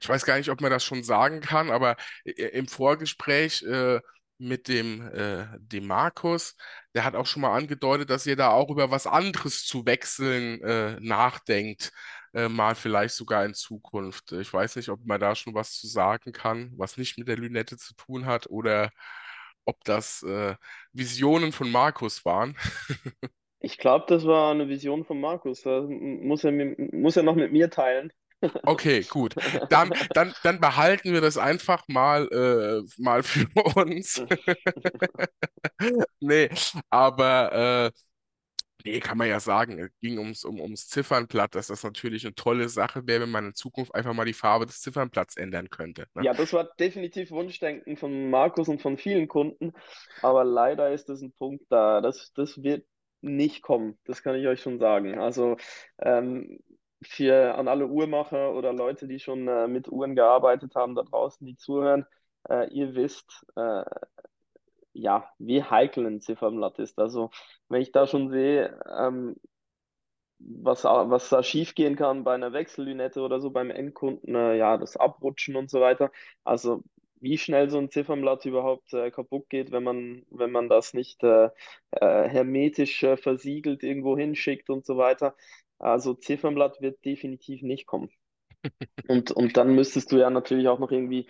ich weiß gar nicht, ob man das schon sagen kann, aber i- im Vorgespräch äh, mit dem, äh, dem Markus, der hat auch schon mal angedeutet, dass ihr da auch über was anderes zu wechseln äh, nachdenkt, äh, mal vielleicht sogar in Zukunft. Ich weiß nicht, ob man da schon was zu sagen kann, was nicht mit der Lünette zu tun hat oder ob das äh, Visionen von Markus waren. Ich glaube, das war eine Vision von Markus. Das muss er, muss er noch mit mir teilen. Okay, gut. Dann, dann, dann behalten wir das einfach mal, äh, mal für uns. Nee, aber äh, nee, kann man ja sagen, es ging ums, um, ums Ziffernblatt, dass das natürlich eine tolle Sache wäre, wenn man in Zukunft einfach mal die Farbe des Ziffernblatts ändern könnte. Ne? Ja, das war definitiv Wunschdenken von Markus und von vielen Kunden, aber leider ist das ein Punkt da, das, das wird nicht kommen, das kann ich euch schon sagen. Also ähm, für an alle Uhrmacher oder Leute, die schon äh, mit Uhren gearbeitet haben, da draußen, die zuhören, äh, ihr wisst, äh, ja, wie heikel ein Ziffernblatt ist. Also wenn ich da schon sehe, ähm, was, was da schiefgehen kann bei einer Wechsellünette oder so beim Endkunden, äh, ja, das Abrutschen und so weiter. Also wie schnell so ein Ziffernblatt überhaupt äh, kaputt geht, wenn man, wenn man das nicht äh, äh, hermetisch äh, versiegelt irgendwo hinschickt und so weiter. Also Ziffernblatt wird definitiv nicht kommen. Und, und dann müsstest du ja natürlich auch noch irgendwie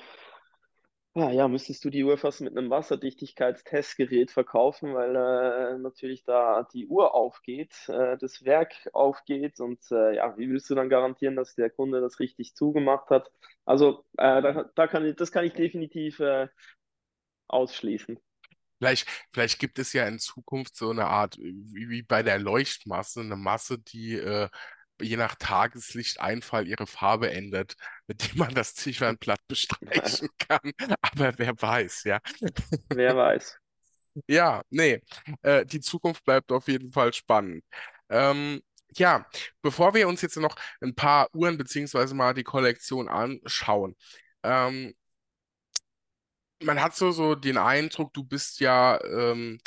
Ah, ja, müsstest du die Uhr fast mit einem Wasserdichtigkeitstestgerät verkaufen, weil äh, natürlich da die Uhr aufgeht, äh, das Werk aufgeht und äh, ja, wie willst du dann garantieren, dass der Kunde das richtig zugemacht hat? Also äh, da, da kann ich, das kann ich definitiv äh, ausschließen. Vielleicht, vielleicht gibt es ja in Zukunft so eine Art, wie, wie bei der Leuchtmasse, eine Masse, die äh, je nach Tageslichteinfall ihre Farbe ändert, mit dem man das Ziffernblatt bestreichen kann. Aber wer weiß, ja. Wer weiß. Ja, nee, äh, die Zukunft bleibt auf jeden Fall spannend. Ähm, Ja, bevor wir uns jetzt noch ein paar Uhren beziehungsweise mal die Kollektion anschauen, ähm, man hat so, so den Eindruck, du bist ja, ähm,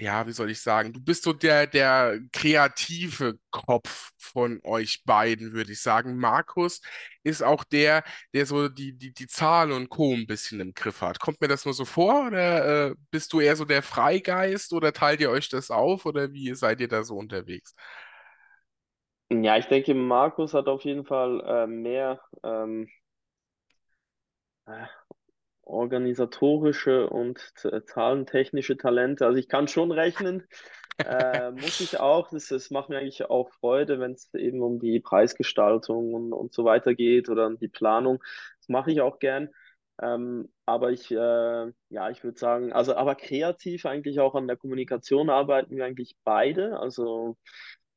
ja, wie soll ich sagen, du bist so der, der kreative Kopf von euch beiden, würde ich sagen. Markus ist auch der, der so die, die, die Zahlen und Co. ein bisschen im Griff hat. Kommt mir das nur so vor oder äh, bist du eher so der Freigeist oder teilt ihr euch das auf oder wie seid ihr da so unterwegs? Ja, ich denke, Markus hat auf jeden Fall äh, mehr ähm, äh, organisatorische und z- zahlentechnische Talente. Also ich kann schon rechnen, äh, muss ich auch. Das, das macht mir eigentlich auch Freude, wenn es eben um die Preisgestaltung und, und so weiter geht oder um die Planung. Das mache ich auch gern. Ähm, aber ich, äh, ja, ich würde sagen, also aber kreativ eigentlich auch an der Kommunikation arbeiten wir eigentlich beide. Also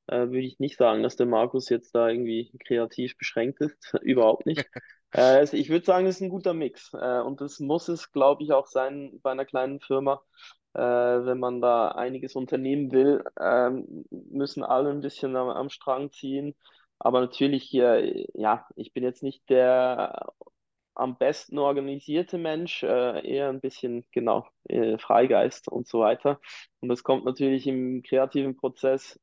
äh, würde ich nicht sagen, dass der Markus jetzt da irgendwie kreativ beschränkt ist. Überhaupt nicht. Also ich würde sagen, es ist ein guter Mix. Äh, und das muss es, glaube ich, auch sein bei einer kleinen Firma. Äh, wenn man da einiges unternehmen will, ähm, müssen alle ein bisschen am, am Strang ziehen. Aber natürlich ja, ich bin jetzt nicht der am besten organisierte Mensch, eher ein bisschen, genau, Freigeist und so weiter. Und das kommt natürlich im kreativen Prozess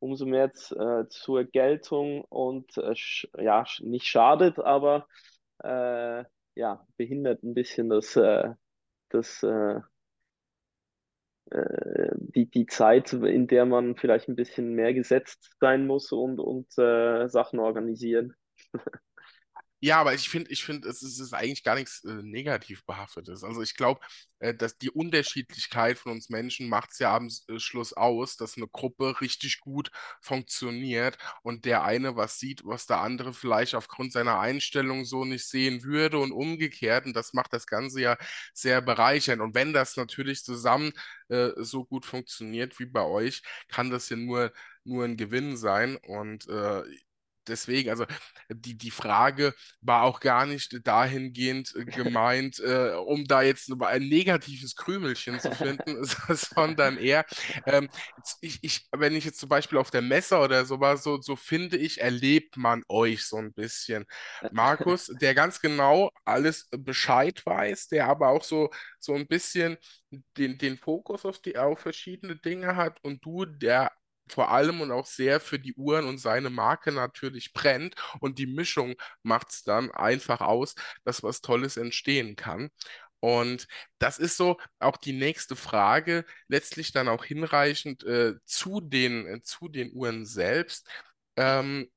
umso mehr äh, zur Geltung und äh, ja, nicht schadet, aber äh, ja, behindert ein bisschen das, äh, das, äh, äh, die, die Zeit, in der man vielleicht ein bisschen mehr gesetzt sein muss und, und äh, Sachen organisieren. Ja, aber ich finde, ich finde, es ist, es ist eigentlich gar nichts äh, negativ behaftetes. Also ich glaube, äh, dass die Unterschiedlichkeit von uns Menschen macht es ja am äh, Schluss aus, dass eine Gruppe richtig gut funktioniert und der eine was sieht, was der andere vielleicht aufgrund seiner Einstellung so nicht sehen würde und umgekehrt. Und das macht das Ganze ja sehr bereichernd. Und wenn das natürlich zusammen äh, so gut funktioniert wie bei euch, kann das ja nur, nur ein Gewinn sein. Und äh, Deswegen, also die, die Frage war auch gar nicht dahingehend äh, gemeint, äh, um da jetzt ein negatives Krümelchen zu finden, sondern eher, ähm, ich, ich, wenn ich jetzt zum Beispiel auf der Messe oder so war, so, so finde ich, erlebt man euch so ein bisschen. Markus, der ganz genau alles Bescheid weiß, der aber auch so, so ein bisschen den, den Fokus auf die, auf verschiedene Dinge hat und du, der vor allem und auch sehr für die Uhren und seine Marke natürlich brennt. Und die Mischung macht es dann einfach aus, dass was Tolles entstehen kann. Und das ist so auch die nächste Frage, letztlich dann auch hinreichend äh, zu den, äh, zu den Uhren selbst. Ähm,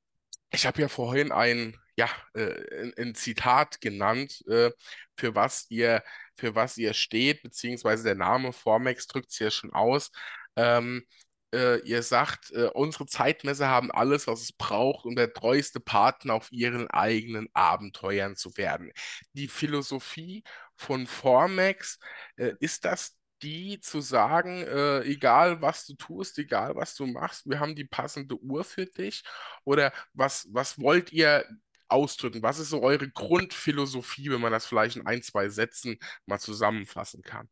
ich habe ja vorhin ein, ja, äh, ein, Zitat genannt, äh, für was ihr, für was ihr steht, beziehungsweise der Name Formex drückt es ja schon aus. Ähm, äh, ihr sagt, äh, unsere Zeitmesser haben alles, was es braucht, um der treueste Partner auf ihren eigenen Abenteuern zu werden. Die Philosophie von Formex, äh, ist das die zu sagen, äh, egal was du tust, egal was du machst, wir haben die passende Uhr für dich? Oder was, was wollt ihr ausdrücken? Was ist so eure Grundphilosophie, wenn man das vielleicht in ein, zwei Sätzen mal zusammenfassen kann?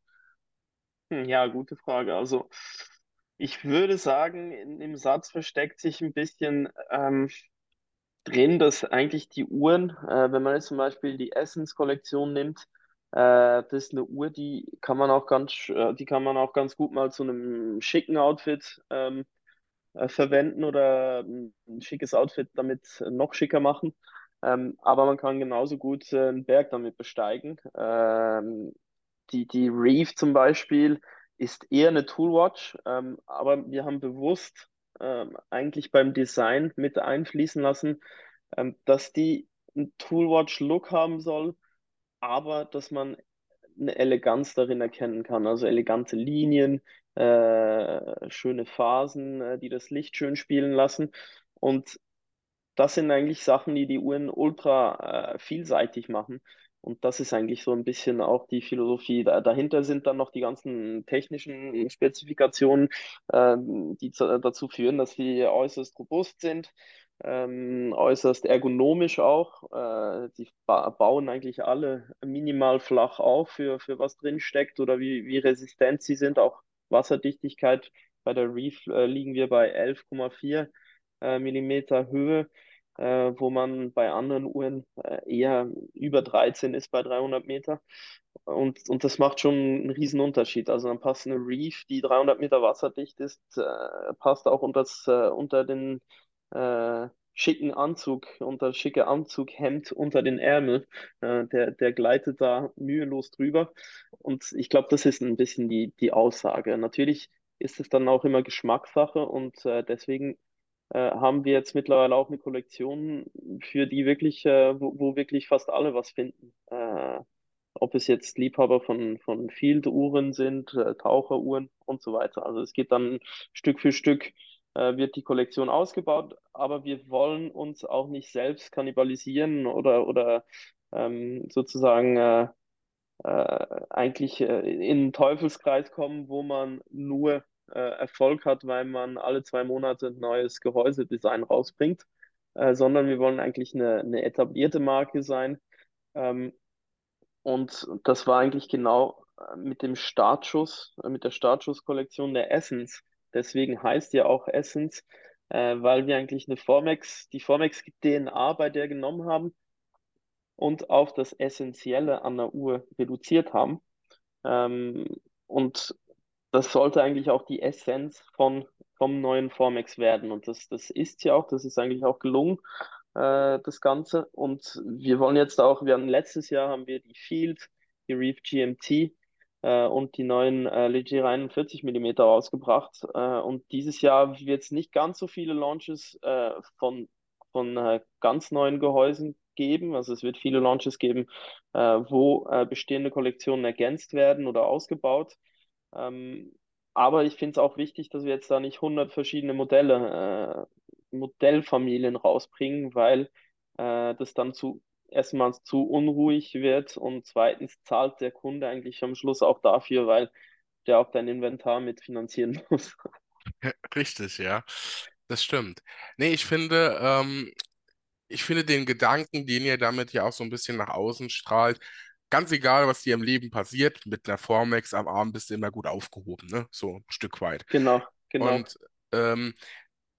Hm, Ja, gute Frage. Also ich würde sagen, in dem Satz versteckt sich ein bisschen ähm, drin, dass eigentlich die Uhren, äh, wenn man jetzt zum Beispiel die Essence-Kollektion nimmt, äh, das ist eine Uhr, die kann man auch ganz, äh, die kann man auch ganz gut mal zu einem schicken Outfit ähm, äh, verwenden oder ein, ein schickes Outfit damit noch schicker machen. Ähm, aber man kann genauso gut äh, einen Berg damit besteigen. Ähm, die, die Reef zum Beispiel ist eher eine Toolwatch, ähm, aber wir haben bewusst ähm, eigentlich beim Design mit einfließen lassen, ähm, dass die einen Toolwatch-Look haben soll, aber dass man eine Eleganz darin erkennen kann. Also elegante Linien, äh, schöne Phasen, äh, die das Licht schön spielen lassen. Und das sind eigentlich Sachen, die die Uhren ultra äh, vielseitig machen. Und das ist eigentlich so ein bisschen auch die Philosophie. Da, dahinter sind dann noch die ganzen technischen Spezifikationen, ähm, die zu, dazu führen, dass sie äußerst robust sind, ähm, äußerst ergonomisch auch. Äh, die ba bauen eigentlich alle minimal flach auf, für, für was drin steckt oder wie, wie resistent sie sind, auch Wasserdichtigkeit bei der Reef äh, liegen wir bei 11,4 äh, Millimeter Höhe, äh, wo man bei anderen Uhren äh, eher über 13 ist bei 300 Meter. Und, und das macht schon einen riesen Unterschied. Also dann passt eine Reef, die 300 Meter wasserdicht ist, äh, passt auch unter, das, äh, unter den äh, schicken Anzug, unter schicke Anzughemd unter den Ärmel. Äh, der, der gleitet da mühelos drüber. Und ich glaube, das ist ein bisschen die, die Aussage. Natürlich ist es dann auch immer Geschmackssache und äh, deswegen haben wir jetzt mittlerweile auch eine Kollektion, für die wirklich, äh, wo, wo wirklich fast alle was finden. Äh, ob es jetzt Liebhaber von, von Field-Uhren sind, äh, Taucheruhren und so weiter. Also es geht dann Stück für Stück, äh, wird die Kollektion ausgebaut, aber wir wollen uns auch nicht selbst kannibalisieren oder, oder ähm, sozusagen äh, äh, eigentlich äh, in einen Teufelskreis kommen, wo man nur äh, Erfolg hat, weil man alle zwei Monate ein neues Gehäusedesign rausbringt, äh, sondern wir wollen eigentlich eine, eine etablierte Marke sein. Ähm, und das war eigentlich genau äh, mit dem Startschuss, äh, mit der Startschusskollektion der Essence. Deswegen heißt ja auch Essence, äh, weil wir eigentlich eine Formex, die Formex DNA bei der genommen haben und auf das Essentielle an der Uhr reduziert haben. Ähm, und das sollte eigentlich auch die Essenz von, vom neuen Formex werden. Und das, das ist ja auch, das ist eigentlich auch gelungen, äh, das Ganze. Und wir wollen jetzt auch, wir haben letztes Jahr haben wir die Field, die Reef GMT äh, und die neuen äh, Leger 41 mm rausgebracht. Äh, und dieses Jahr wird es nicht ganz so viele Launches äh, von, von äh, ganz neuen Gehäusen geben. Also es wird viele Launches geben, äh, wo bestehende Kollektionen ergänzt werden oder ausgebaut. Ähm, aber ich finde es auch wichtig, dass wir jetzt da nicht 100 verschiedene Modelle, äh, Modellfamilien rausbringen, weil äh, das dann zu erstmal zu unruhig wird und zweitens zahlt der Kunde eigentlich am Schluss auch dafür, weil der auch dein Inventar mitfinanzieren muss. Richtig, ja. Das stimmt. Nee, ich finde, ähm, ich finde den Gedanken, den ihr damit ja auch so ein bisschen nach außen strahlt, ganz egal, was dir im Leben passiert, mit einer Formex am Arm bist du immer gut aufgehoben, ne? So ein Stück weit. Genau, genau. Und ähm,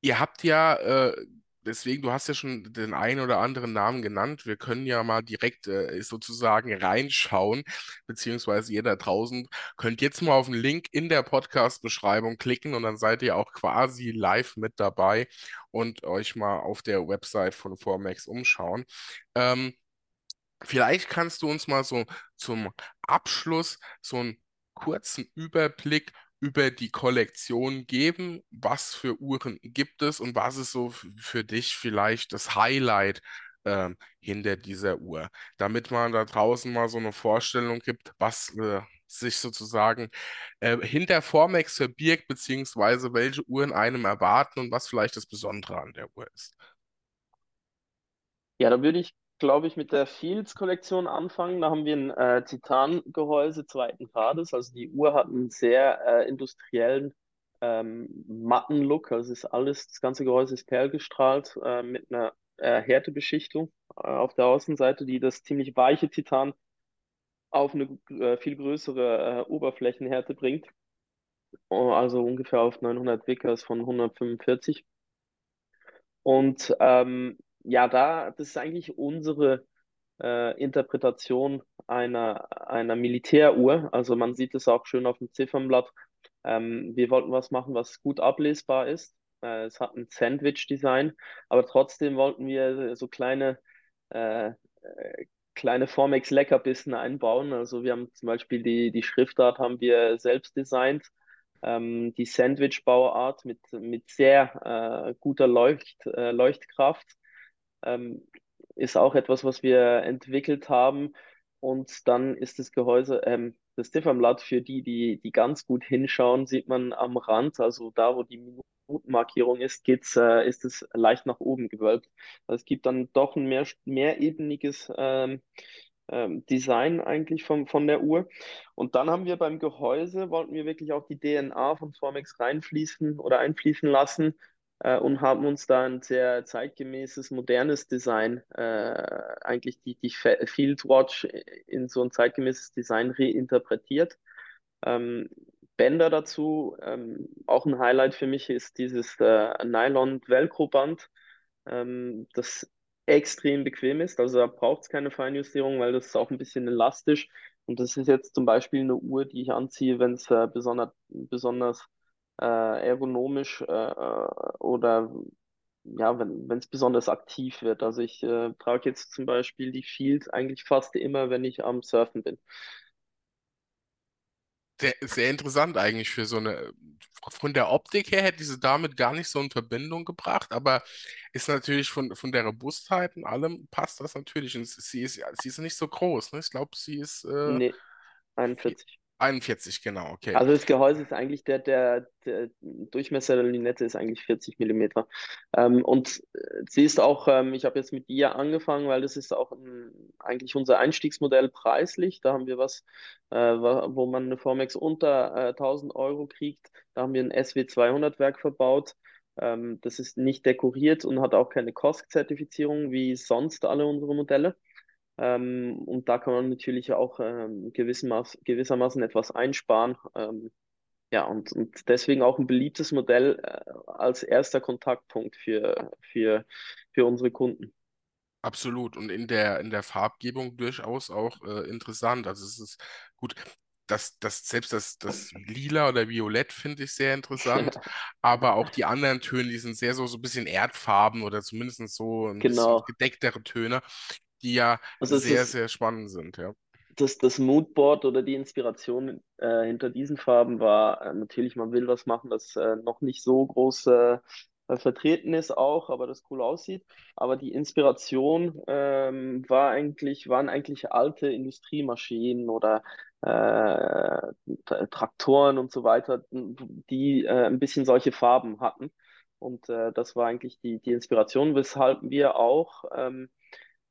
ihr habt ja, äh, deswegen, du hast ja schon den einen oder anderen Namen genannt. Wir können ja mal direkt äh, sozusagen reinschauen, beziehungsweise ihr da draußen könnt jetzt mal auf den Link in der Podcast-Beschreibung klicken und dann seid ihr auch quasi live mit dabei und euch mal auf der Website von Formex umschauen. Ähm, Vielleicht kannst du uns mal so zum Abschluss so einen kurzen Überblick über die Kollektion geben. Was für Uhren gibt es und was ist so für dich vielleicht das Highlight ähm, hinter dieser Uhr, damit man da draußen mal so eine Vorstellung gibt, was äh, sich sozusagen äh, hinter Formex verbirgt, beziehungsweise welche Uhren einem erwarten und was vielleicht das Besondere an der Uhr ist. Ja, da würde ich glaube ich, mit der Fields-Kollektion anfangen. Da haben wir ein äh, Titangehäuse zweiten Grades. Also die Uhr hat einen sehr äh, industriellen, ähm, matten Look. Also ist alles, das ganze Gehäuse ist perlgestrahlt äh, mit einer äh, Härtebeschichtung äh, auf der Außenseite, die das ziemlich weiche Titan auf eine äh, viel größere Oberflächenhärte bringt. Oh, also ungefähr auf 900 Vickers von 145. Und ähm, ja, da, das ist eigentlich unsere äh, Interpretation einer, einer Militäruhr. Also man sieht es auch schön auf dem Ziffernblatt. Ähm, wir wollten was machen, was gut ablesbar ist. Äh, es hat ein Sandwich-Design, aber trotzdem wollten wir so kleine, äh, kleine Formex-Leckerbissen einbauen. Also wir haben zum Beispiel die, die Schriftart haben wir selbst designt. Ähm, die Sandwich-Bauart mit, mit sehr äh, guter Leucht, äh, Leuchtkraft ähm, ist auch etwas, was wir entwickelt haben. Und dann ist das Gehäuse, ähm, das Zifferblatt für die, die, die ganz gut hinschauen, sieht man am Rand, also da, wo die Minutenmarkierung ist, geht's, äh, ist es leicht nach oben gewölbt. Also es gibt dann doch ein mehr, mehrebeniges ähm, ähm, Design eigentlich von, von der Uhr. Und dann haben wir beim Gehäuse, wollten wir wirklich auch die DNA von Formex reinfließen oder einfließen lassen äh, und haben uns da ein sehr zeitgemäßes, modernes Design, äh, eigentlich die, die Field Watch in so ein zeitgemäßes Design reinterpretiert. Ähm, Bänder dazu. Ähm, auch ein Highlight für mich ist dieses äh, Nylon-Velcro-Band, ähm, das extrem bequem ist. Also da braucht es keine Feinjustierung, weil das ist auch ein bisschen elastisch. Und das ist jetzt zum Beispiel eine Uhr, die ich anziehe, wenn es äh, besonders, besonders äh, ergonomisch äh, äh oder ja, wenn es besonders aktiv wird. Also ich äh, trage jetzt zum Beispiel die Field eigentlich fast immer, wenn ich am Surfen bin. Sehr, sehr interessant eigentlich für so eine, von der Optik her hätte ich sie damit gar nicht so in Verbindung gebracht, aber ist natürlich von, von der Robustheit und allem passt das natürlich. Und sie ist, sie ist nicht so groß, ne? Ich glaube, sie ist äh, Nee, vier- 41. 41, genau, okay. Also das Gehäuse ist eigentlich der, der, der Durchmesser der Lünette ist eigentlich 40 Millimeter. Ähm, und äh, sie ist auch, ähm, ich habe jetzt mit ihr angefangen, weil das ist auch ein, eigentlich unser Einstiegsmodell preislich. Da haben wir was, äh, wo man eine Formex unter äh, 1000 Euro kriegt. Da haben wir ein SW200 Werk verbaut. Ähm, das ist nicht dekoriert und hat auch keine COSC-Zertifizierung wie sonst alle unsere Modelle. Ähm, und da kann man natürlich auch ähm, gewissermaßen, gewissermaßen etwas einsparen. Ähm, ja, und, und deswegen auch ein beliebtes Modell äh, als erster Kontaktpunkt für, für, für unsere Kunden. Absolut. Und in der, in der Farbgebung durchaus auch äh, interessant. Also es ist gut, das, das, selbst das, das Lila oder Violett finde ich sehr interessant, aber auch die anderen Töne, die sind sehr so, so ein bisschen Erdfarben oder zumindest so ein bisschen Genau. gedecktere Töne, die ja Also sehr, ist sehr spannend sind, ja. das, das Moodboard oder die Inspiration äh, hinter diesen Farben war äh, natürlich, man will was machen, das äh, noch nicht so groß äh, äh, vertreten ist auch, aber das cool aussieht. Aber die Inspiration ähm, war eigentlich, waren eigentlich alte Industriemaschinen oder äh, Tra- Traktoren und so weiter, die äh, ein bisschen solche Farben hatten. Und äh, das war eigentlich die, die Inspiration, weshalb wir auch ähm,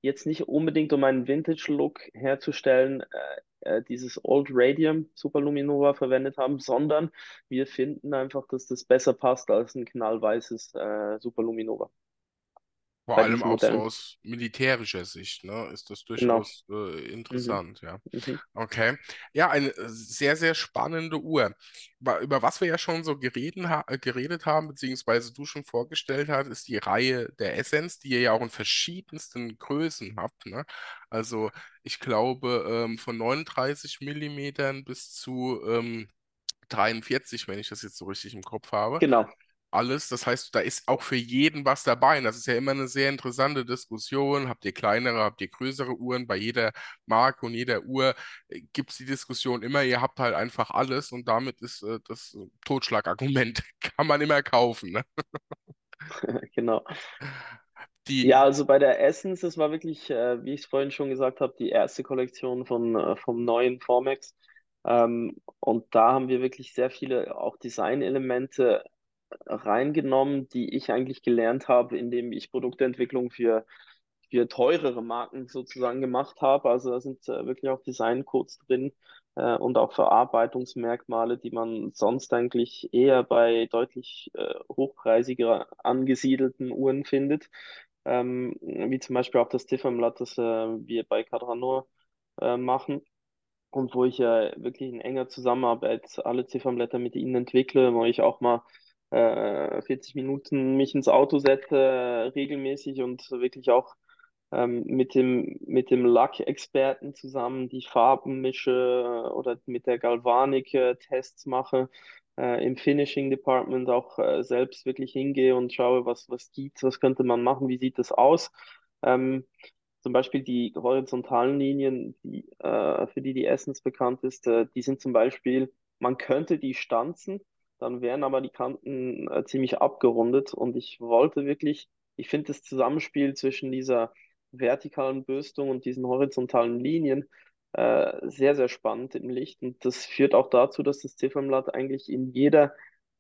jetzt nicht unbedingt, um einen Vintage-Look herzustellen, äh, äh, dieses Old Radium Superluminova verwendet haben, sondern wir finden einfach, dass das besser passt als ein knallweißes äh, Superluminova Vor allem auch so aus militärischer Sicht, ne, ist das Genau. durchaus äh, Mhm. interessant, ja. Mhm. Okay. Ja, eine äh, sehr, sehr spannende Uhr. Über, über was wir ja schon so gereden, ha äh, geredet haben, beziehungsweise du schon vorgestellt hast, ist die Reihe der Essence, die ihr ja auch in verschiedensten Größen habt, ne? Also ich glaube ähm, von 39 Millimetern bis zu ähm, 43, wenn ich das jetzt so richtig im Kopf habe Genau. Alles. Das heißt, da ist auch für jeden was dabei. Und das ist ja immer eine sehr interessante Diskussion. Habt ihr kleinere, habt ihr größere Uhren? Bei jeder Marke und jeder Uhr gibt es die Diskussion immer, ihr habt halt einfach alles und damit ist äh, das äh, Totschlagargument. Kann man immer kaufen, ne? Genau. Ja, Die, also bei der Essence, das war wirklich, äh, wie ich es vorhin schon gesagt habe, die erste Kollektion von, äh, vom neuen Formex. Ähm, und da haben wir wirklich sehr viele auch Designelemente reingenommen, die ich eigentlich gelernt habe, indem ich Produktentwicklung für, für teurere Marken sozusagen gemacht habe. Also da sind äh, wirklich auch Designcodes drin äh, und auch Verarbeitungsmerkmale, die man sonst eigentlich eher bei deutlich äh, hochpreisiger angesiedelten Uhren findet. Ähm, wie zum Beispiel auch das Zifferblatt, das äh, wir bei Cadranor äh, machen und wo ich ja wirklich in enger Zusammenarbeit alle Ziffernblätter mit ihnen entwickle, wo ich auch mal äh, 40 Minuten mich ins Auto setze, äh, regelmäßig und wirklich auch ähm, mit dem, mit dem Lackexperten zusammen die Farben mische oder mit der Galvanik äh, Tests mache, äh, im Finishing Department auch äh, selbst wirklich hingehe und schaue, was, was gibt's, was könnte man machen, wie sieht das aus. Ähm, zum Beispiel die horizontalen Linien, die, äh, für die die Essence bekannt ist, äh, die sind zum Beispiel, man könnte die stanzen, dann wären aber die Kanten äh, ziemlich abgerundet. Und ich wollte wirklich, ich finde das Zusammenspiel zwischen dieser vertikalen Bürstung und diesen horizontalen Linien äh, sehr, sehr spannend im Licht. Und das führt auch dazu, dass das Ziffernblatt eigentlich in jeder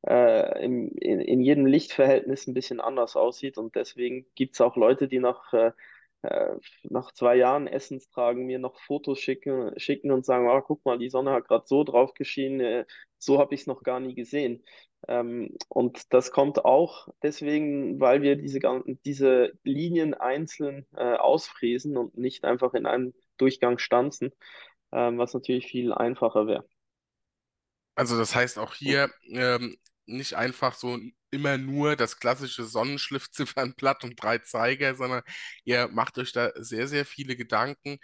äh, im, in, in jedem Lichtverhältnis ein bisschen anders aussieht. Und deswegen gibt es auch Leute, die nach äh, nach zwei Jahren Essens tragen, mir noch Fotos schicken, schicken und sagen, ah, guck mal, die Sonne hat gerade so drauf geschienen, äh, so habe ich es noch gar nie gesehen. Ähm, und das kommt auch deswegen, weil wir diese, diese Linien einzeln äh, ausfräsen und nicht einfach in einem Durchgang stanzen, ähm, was natürlich viel einfacher wäre. Also das heißt auch hier ähm, nicht einfach so immer nur das klassische Sonnenschliffziffernblatt und drei Zeiger, sondern ihr macht euch da sehr, sehr viele Gedanken,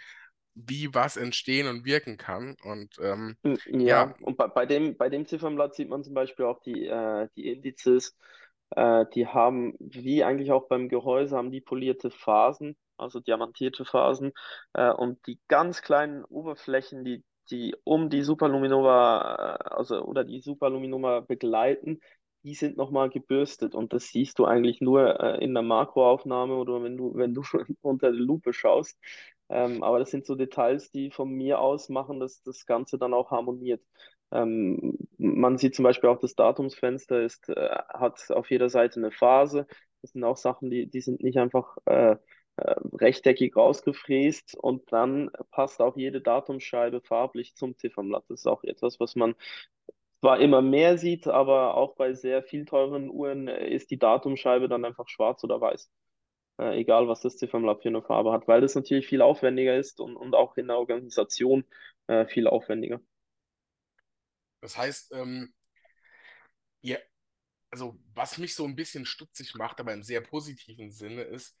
wie was entstehen und wirken kann. Und ähm, Mm, ja, Ja, und bei, bei dem, bei dem Ziffernblatt sieht man zum Beispiel auch die, äh, die Indizes, äh, die haben, wie eigentlich auch beim Gehäuse, haben die polierte Phasen, also diamantierte Phasen, äh, und die ganz kleinen Oberflächen, die, die um die Superluminova, äh, also oder die Superluminova begleiten, die sind nochmal gebürstet und das siehst du eigentlich nur äh, in der Makroaufnahme oder wenn du, wenn du unter die Lupe schaust. Ähm, aber das sind so Details, die von mir aus machen, dass das Ganze dann auch harmoniert. Ähm, man sieht zum Beispiel auch, das Datumsfenster ist, äh, hat auf jeder Seite eine Phase. Das sind auch Sachen, die, die sind nicht einfach äh, äh, rechteckig rausgefräst und dann passt auch jede Datumsscheibe farblich zum Ziffernblatt. Das ist auch etwas, was man zwar immer mehr sieht, aber auch bei sehr viel teuren Uhren äh, ist die Datumscheibe dann einfach schwarz oder weiß äh, egal was das Ziffernblatt für eine Farbe hat, weil das natürlich viel aufwendiger ist und, und auch in der Organisation äh, viel aufwendiger. das heißt, ähm, ihr, also was mich so ein bisschen stutzig macht, aber im sehr positiven Sinne ist,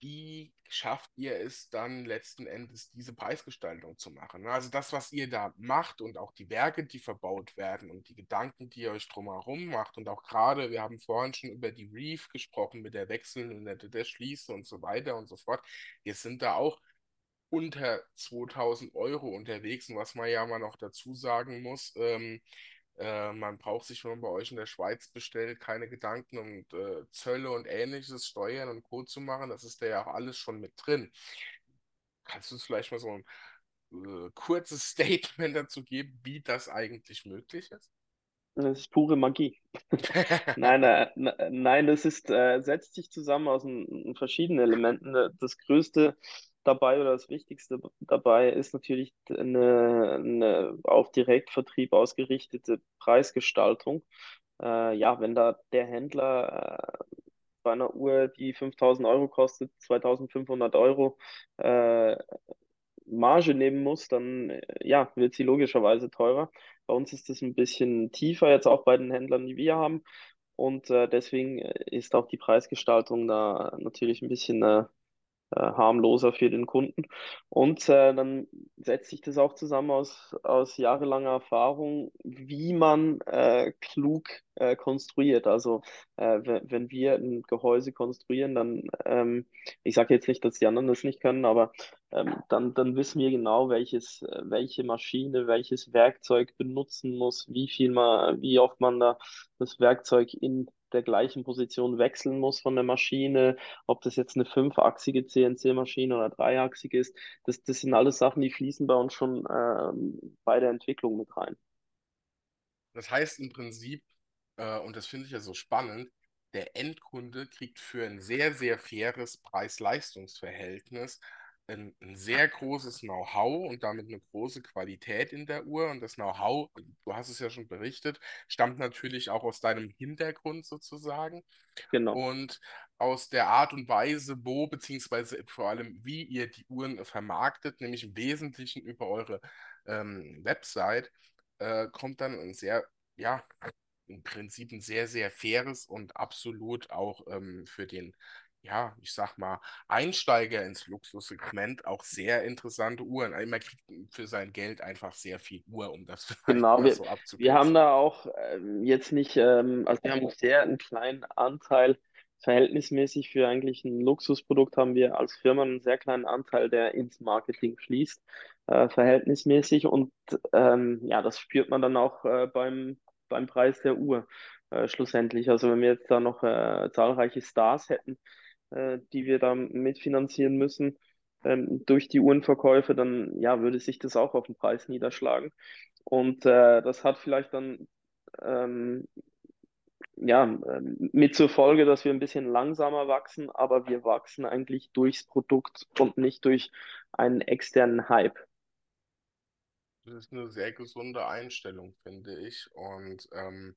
wie schafft ihr es dann letzten Endes, diese Preisgestaltung zu machen? Also das, was ihr da macht und auch die Werke, die verbaut werden und die Gedanken, die ihr euch drumherum macht und auch gerade, wir haben vorhin schon über die Reef gesprochen mit der wechselnden, der, Schließe und so weiter und so fort. Wir sind da auch unter 2000 Euro unterwegs und was man ja mal noch dazu sagen muss, ähm, äh, man braucht sich, wenn man bei euch in der Schweiz bestellt, keine Gedanken um äh, Zölle und ähnliches, Steuern und Co. zu machen. Das ist da ja auch alles schon mit drin. Kannst du uns vielleicht mal so ein äh, kurzes Statement dazu geben, wie das eigentlich möglich ist? Das ist pure Magie. Nein, äh, nein, das ist, äh, setzt sich zusammen aus verschiedenen Elementen. Das Größte dabei oder das Wichtigste dabei ist natürlich eine, eine auf Direktvertrieb ausgerichtete Preisgestaltung. Äh, ja, wenn da der Händler äh, bei einer Uhr, die 5000 Euro kostet, 2500 Euro äh, Marge nehmen muss, dann äh, ja, wird sie logischerweise teurer. Bei uns ist es ein bisschen tiefer, jetzt auch bei den Händlern, die wir haben. Und äh, deswegen äh, ist auch die Preisgestaltung da natürlich ein bisschen harmloser für den Kunden. Und äh, dann setzt sich das auch zusammen aus, aus jahrelanger Erfahrung, wie man äh, klug äh, konstruiert. Also äh, wenn, wenn wir ein Gehäuse konstruieren, dann, ähm, ich sage jetzt nicht, dass die anderen das nicht können, aber ähm, dann, dann wissen wir genau, welches, äh, welche Maschine, welches Werkzeug benutzen muss, wie viel man, wie oft man da das Werkzeug in der gleichen Position wechseln muss von der Maschine, ob das jetzt eine fünfachsige CNC-Maschine oder dreiachsige ist, das, das sind alles Sachen, die fließen bei uns schon ähm, bei der Entwicklung mit rein. Das heißt im Prinzip, äh, und das finde ich ja so spannend, der Endkunde kriegt für ein sehr, sehr faires Preis-Leistungs-Verhältnis ein, ein sehr großes Know-how und damit eine große Qualität in der Uhr. Und das Know-how, du hast es ja schon berichtet, stammt natürlich auch aus deinem Hintergrund sozusagen Genau. und aus der Art und Weise, wo, beziehungsweise vor allem, wie ihr die Uhren vermarktet, nämlich im Wesentlichen über eure ähm, Website, äh, kommt dann ein sehr, ja, im Prinzip ein sehr, sehr faires und absolut auch ähm, für den, ja, ich sag mal, Einsteiger ins Luxussegment auch sehr interessante Uhren. Also man kriegt für sein Geld einfach sehr viel Uhr, um das Genau, wir, so wir haben da auch ähm, jetzt nicht, ähm, also wir haben sehr einen kleinen Anteil, verhältnismäßig für eigentlich ein Luxusprodukt haben wir als Firma einen sehr kleinen Anteil, der ins Marketing fließt, äh, verhältnismäßig. Und ähm, ja, das spürt man dann auch äh, beim, beim Preis der Uhr äh, schlussendlich. Also wenn wir jetzt da noch äh, zahlreiche Stars hätten, äh, die wir da mitfinanzieren müssen, ähm, durch die Uhrenverkäufe, dann ja, würde sich das auch auf den Preis niederschlagen. Und äh, das hat vielleicht dann ähm, ja, ähm, mit zur Folge, dass wir ein bisschen langsamer wachsen, aber wir wachsen eigentlich durchs Produkt und nicht durch einen externen Hype. Das ist eine sehr gesunde Einstellung, finde ich. Und ähm,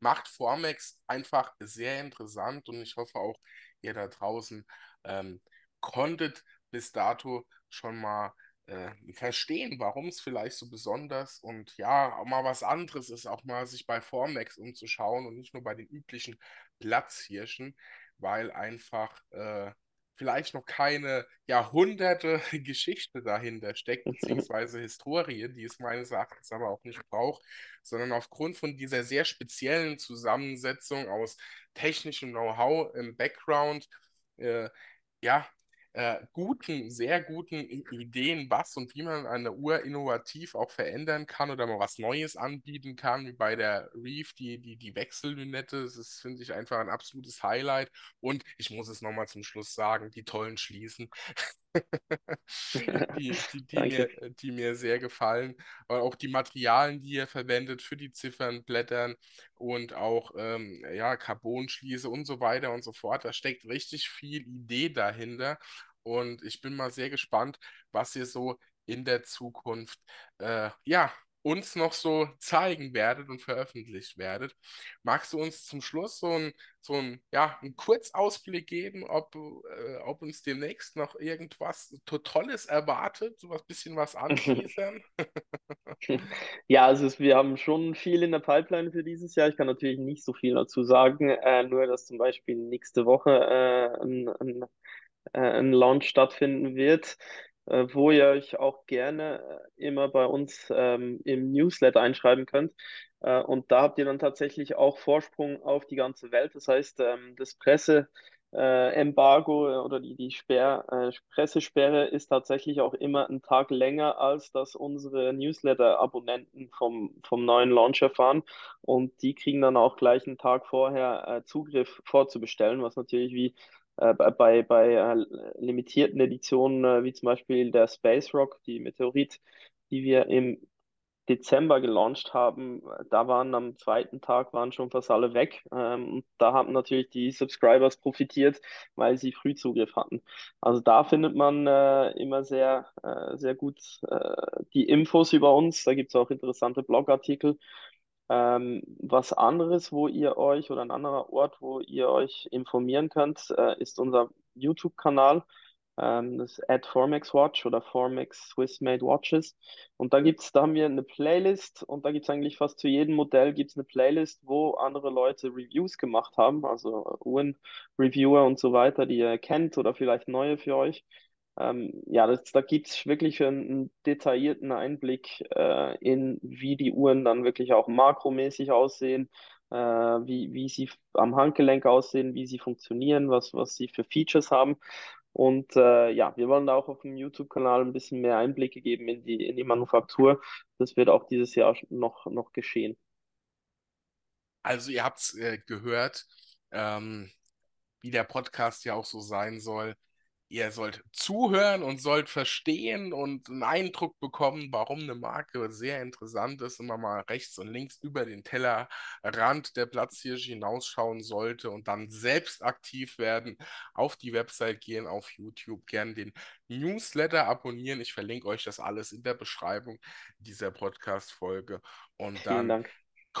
macht Formex einfach sehr interessant und ich hoffe auch, ihr da draußen ähm, konntet bis dato schon mal äh, verstehen, warum es vielleicht so besonders und ja, auch mal was anderes ist, auch mal sich bei Formex umzuschauen und nicht nur bei den üblichen Platzhirschen, weil einfach äh, vielleicht noch keine Jahrhunderte Geschichte dahinter steckt, beziehungsweise Historie, die es meines Erachtens aber auch nicht braucht, sondern aufgrund von dieser sehr speziellen Zusammensetzung aus technischem Know-how im Background, äh, ja, äh, guten, sehr guten Ideen, was und wie man eine Uhr innovativ auch verändern kann oder mal was Neues anbieten kann, wie bei der Reef, die, die, die Wechsellünette. Das ist, finde ich, einfach ein absolutes Highlight. Und ich muss es nochmal zum Schluss sagen, die tollen Schließen. die, die, die, mir, die mir sehr gefallen. Aber auch die Materialien, die ihr verwendet für die Ziffern, Blättern und auch ähm, ja, Carbonschließe und so weiter und so fort. Da steckt richtig viel Idee dahinter. Und ich bin mal sehr gespannt, was ihr so in der Zukunft äh, ja, uns noch so zeigen werdet und veröffentlicht werdet. Magst du uns zum Schluss so ein, so ja, einen Kurzausblick geben, ob, äh, ob uns demnächst noch irgendwas Tolles erwartet, so ein bisschen was anteasern? Ja, also es, wir haben schon viel in der Pipeline für dieses Jahr. Ich kann natürlich nicht so viel dazu sagen, äh, nur dass zum Beispiel nächste Woche äh, ein, ein, äh, ein Launch stattfinden wird wo ihr euch auch gerne äh, immer bei uns ähm, im Newsletter einschreiben könnt. Äh, und da habt ihr dann tatsächlich auch Vorsprung auf die ganze Welt. Das heißt, ähm, das Presseembargo oder die, die Sperr, äh, Pressesperre ist tatsächlich auch immer einen Tag länger, als dass unsere Newsletter-Abonnenten vom, vom neuen Launch erfahren. Und die kriegen dann auch gleich einen Tag vorher äh, Zugriff vorzubestellen, was natürlich wie äh, bei, bei äh, limitierten Editionen, äh, wie zum Beispiel der Space Rock, die Meteorit, die wir im Dezember gelauncht haben, da waren am zweiten Tag waren schon fast alle weg. Ähm, da haben natürlich die Subscribers profitiert, weil sie Frühzugriff hatten. Also da findet man äh, immer sehr, äh, sehr gut äh, die Infos über uns. Da gibt es auch interessante Blogartikel. Ähm, was anderes, wo ihr euch oder ein anderer Ort, wo ihr euch informieren könnt, äh, ist unser YouTube-Kanal. Ähm, das ist at Formex Watch oder Formex Swiss Made Watches. Und da gibt's, da haben wir eine Playlist und da gibt es eigentlich fast zu jedem Modell gibt's eine Playlist, wo andere Leute Reviews gemacht haben, also Uhren-Reviewer und so weiter, die ihr kennt oder vielleicht neue für euch. Ähm, ja, das, da gibt es wirklich einen, detaillierten Einblick äh, in, wie die Uhren dann wirklich auch makromäßig aussehen, äh, wie, wie sie am Handgelenk aussehen, wie sie funktionieren, was, was sie für Features haben. Und äh, ja, wir wollen da auch auf dem YouTube-Kanal ein bisschen mehr Einblicke geben in die, in die Manufaktur. Das wird auch dieses Jahr noch, noch geschehen. Also ihr habt es äh, gehört, ähm, wie der Podcast ja auch so sein soll ihr sollt zuhören und sollt verstehen und einen Eindruck bekommen, warum eine Marke sehr interessant ist und man mal rechts und links über den Tellerrand der Platzhirsch hinausschauen sollte und dann selbst aktiv werden, auf die Website gehen, auf YouTube, gern den Newsletter abonnieren. Ich verlinke euch das alles in der Beschreibung dieser Podcast-Folge. Und Vielen dann Dank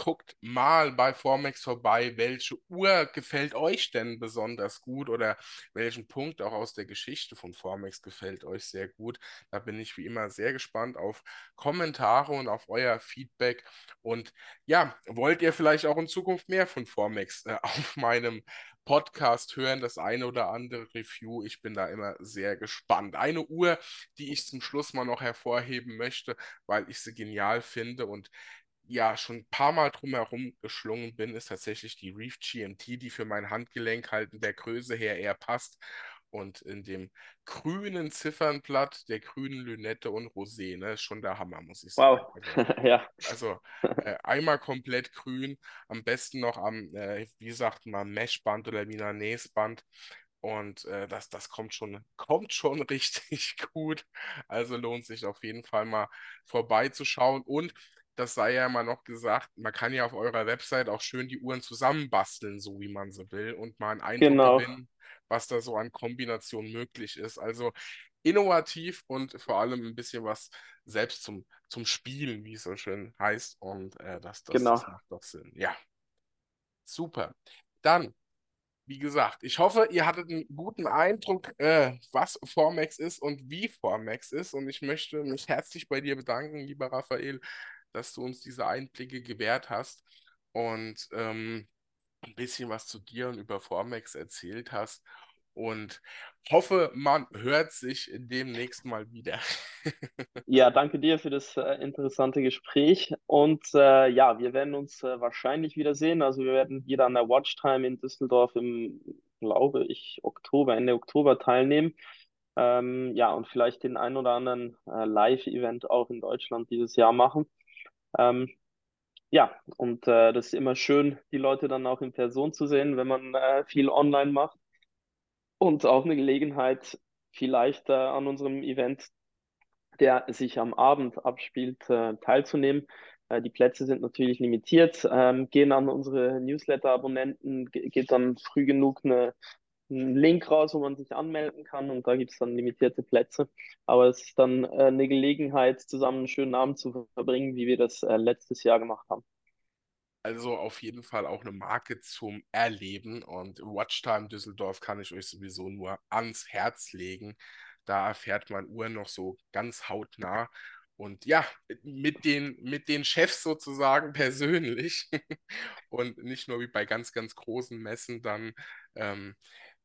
guckt mal bei Formex vorbei, welche Uhr gefällt euch denn besonders gut oder welchen Punkt auch aus der Geschichte von Formex gefällt euch sehr gut. Da bin ich wie immer sehr gespannt auf Kommentare und auf euer Feedback. Und ja, wollt ihr vielleicht auch in Zukunft mehr von Formex äh, auf meinem Podcast hören, das eine oder andere Review. Ich bin da immer sehr gespannt. Eine Uhr, die ich zum Schluss mal noch hervorheben möchte, weil ich sie genial finde und ja schon ein paar Mal drumherum geschlungen bin, ist tatsächlich die Reef GMT, die für mein Handgelenk halt in der Größe her eher passt. Und in dem grünen Ziffernblatt, der grünen Lünette und Rosé, ne, ist schon der Hammer, muss ich sagen. Wow, also, ja. Also äh, einmal komplett grün, am besten noch am, äh, wie sagt man, Meshband oder Milanese-Band. Und äh, das, das kommt schon, kommt schon richtig gut. Also lohnt sich auf jeden Fall mal vorbeizuschauen. Und das sei ja mal noch gesagt, man kann ja auf eurer Website auch schön die Uhren zusammenbasteln, so wie man sie will, und mal einen Eindruck genau. gewinnen, was da so an Kombination möglich ist. Also innovativ und vor allem ein bisschen was selbst zum, zum Spielen, wie es so schön heißt. Und äh, das, das, genau. das macht doch Sinn. Ja. Super. Dann wie gesagt, ich hoffe, ihr hattet einen guten Eindruck, äh, was Formex ist und wie Formex ist. Und ich möchte mich herzlich bei dir bedanken, lieber Raphael, dass du uns diese Einblicke gewährt hast und ähm, ein bisschen was zu dir und über Formex erzählt hast. Und hoffe, man hört sich demnächst mal wieder. ja, danke dir für das äh, interessante Gespräch. Und äh, ja, wir werden uns äh, wahrscheinlich wiedersehen. Also wir werden wieder an der Watchtime in Düsseldorf im, glaube ich, Oktober, Ende Oktober teilnehmen. Ähm, ja, und vielleicht den ein oder anderen äh, Live-Event auch in Deutschland dieses Jahr machen. Ähm, ja, und äh, das ist immer schön, die Leute dann auch in Person zu sehen, wenn man äh, viel online macht. Und auch eine Gelegenheit, vielleicht äh, an unserem Event, der sich am Abend abspielt, äh, teilzunehmen. Äh, die Plätze sind natürlich limitiert. Ähm, gehen an unsere Newsletter-Abonnenten, geht dann früh genug eine, einen Link raus, wo man sich anmelden kann und da gibt es dann limitierte Plätze. Aber es ist dann äh, eine Gelegenheit, zusammen einen schönen Abend zu verbringen, wie wir das äh, letztes Jahr gemacht haben. Also auf jeden Fall auch eine Marke zum Erleben und Watchtime Düsseldorf kann ich euch sowieso nur ans Herz legen. Da erfährt man Uhren noch so ganz hautnah und ja, mit den, mit den Chefs sozusagen persönlich und nicht nur wie bei ganz, ganz großen Messen dann ähm,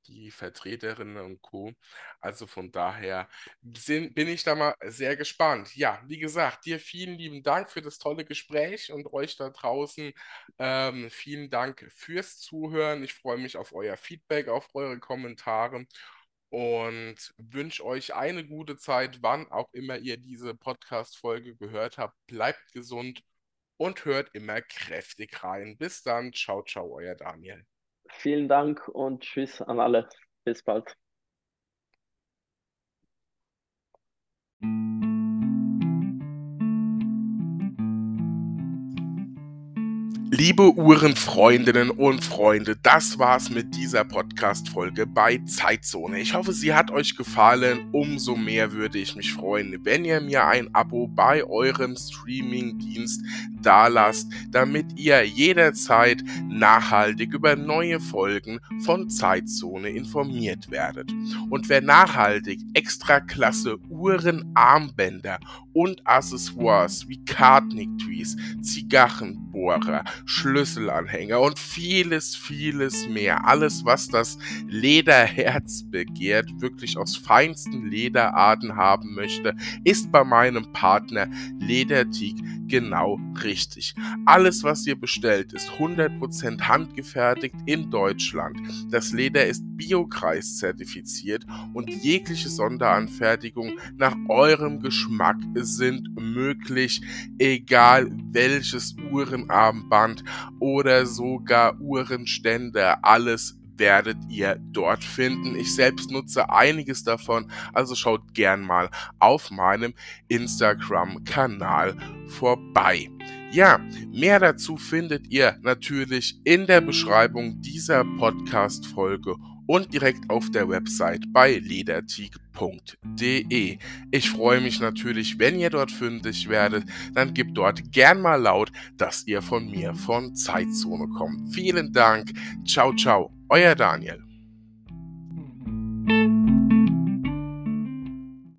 die Vertreterinnen und Co. Also von daher sind, bin ich da mal sehr gespannt. Ja, wie gesagt, dir vielen lieben Dank für das tolle Gespräch und euch da draußen ähm, vielen Dank fürs Zuhören. Ich freue mich auf euer Feedback, auf eure Kommentare und wünsche euch eine gute Zeit, wann auch immer ihr diese Podcast-Folge gehört habt. Bleibt gesund und hört immer kräftig rein. Bis dann. Ciao, ciao, euer Daniel. Vielen Dank und tschüss an alle. Bis bald. Liebe Uhrenfreundinnen und Freunde, das war's mit dieser Podcast-Folge bei Zeitzone. Ich hoffe, sie hat euch gefallen. Umso mehr würde ich mich freuen, wenn ihr mir ein Abo bei eurem Streaming-Dienst dalasst, damit ihr jederzeit nachhaltig über neue Folgen von Zeitzone informiert werdet. Und wer nachhaltig extra klasse Uhren, Armbänder und Accessoires wie Kartnick-Twees, Zigarrenbohrer, Schlüsselanhänger und vieles, vieles mehr. Alles, was das Lederherz begehrt, wirklich aus feinsten Lederarten haben möchte, ist bei meinem Partner Lederteak genau richtig. Alles, was ihr bestellt, ist 100% handgefertigt in Deutschland. Das Leder ist Biokreis zertifiziert und jegliche Sonderanfertigung nach eurem Geschmack sind möglich, egal welches Uhrenarmband oder sogar Uhrenständer, alles werdet ihr dort finden. Ich selbst nutze einiges davon, also schaut gern mal auf meinem Instagram-Kanal vorbei. Ja, mehr dazu findet ihr natürlich in der Beschreibung dieser Podcast-Folge und direkt auf der Website bei lederteak.de. Ich freue mich natürlich, wenn ihr dort fündig werdet, dann gebt dort gern mal laut, dass ihr von mir von Zeitzone kommt. Vielen Dank. Ciao, ciao. Euer Daniel.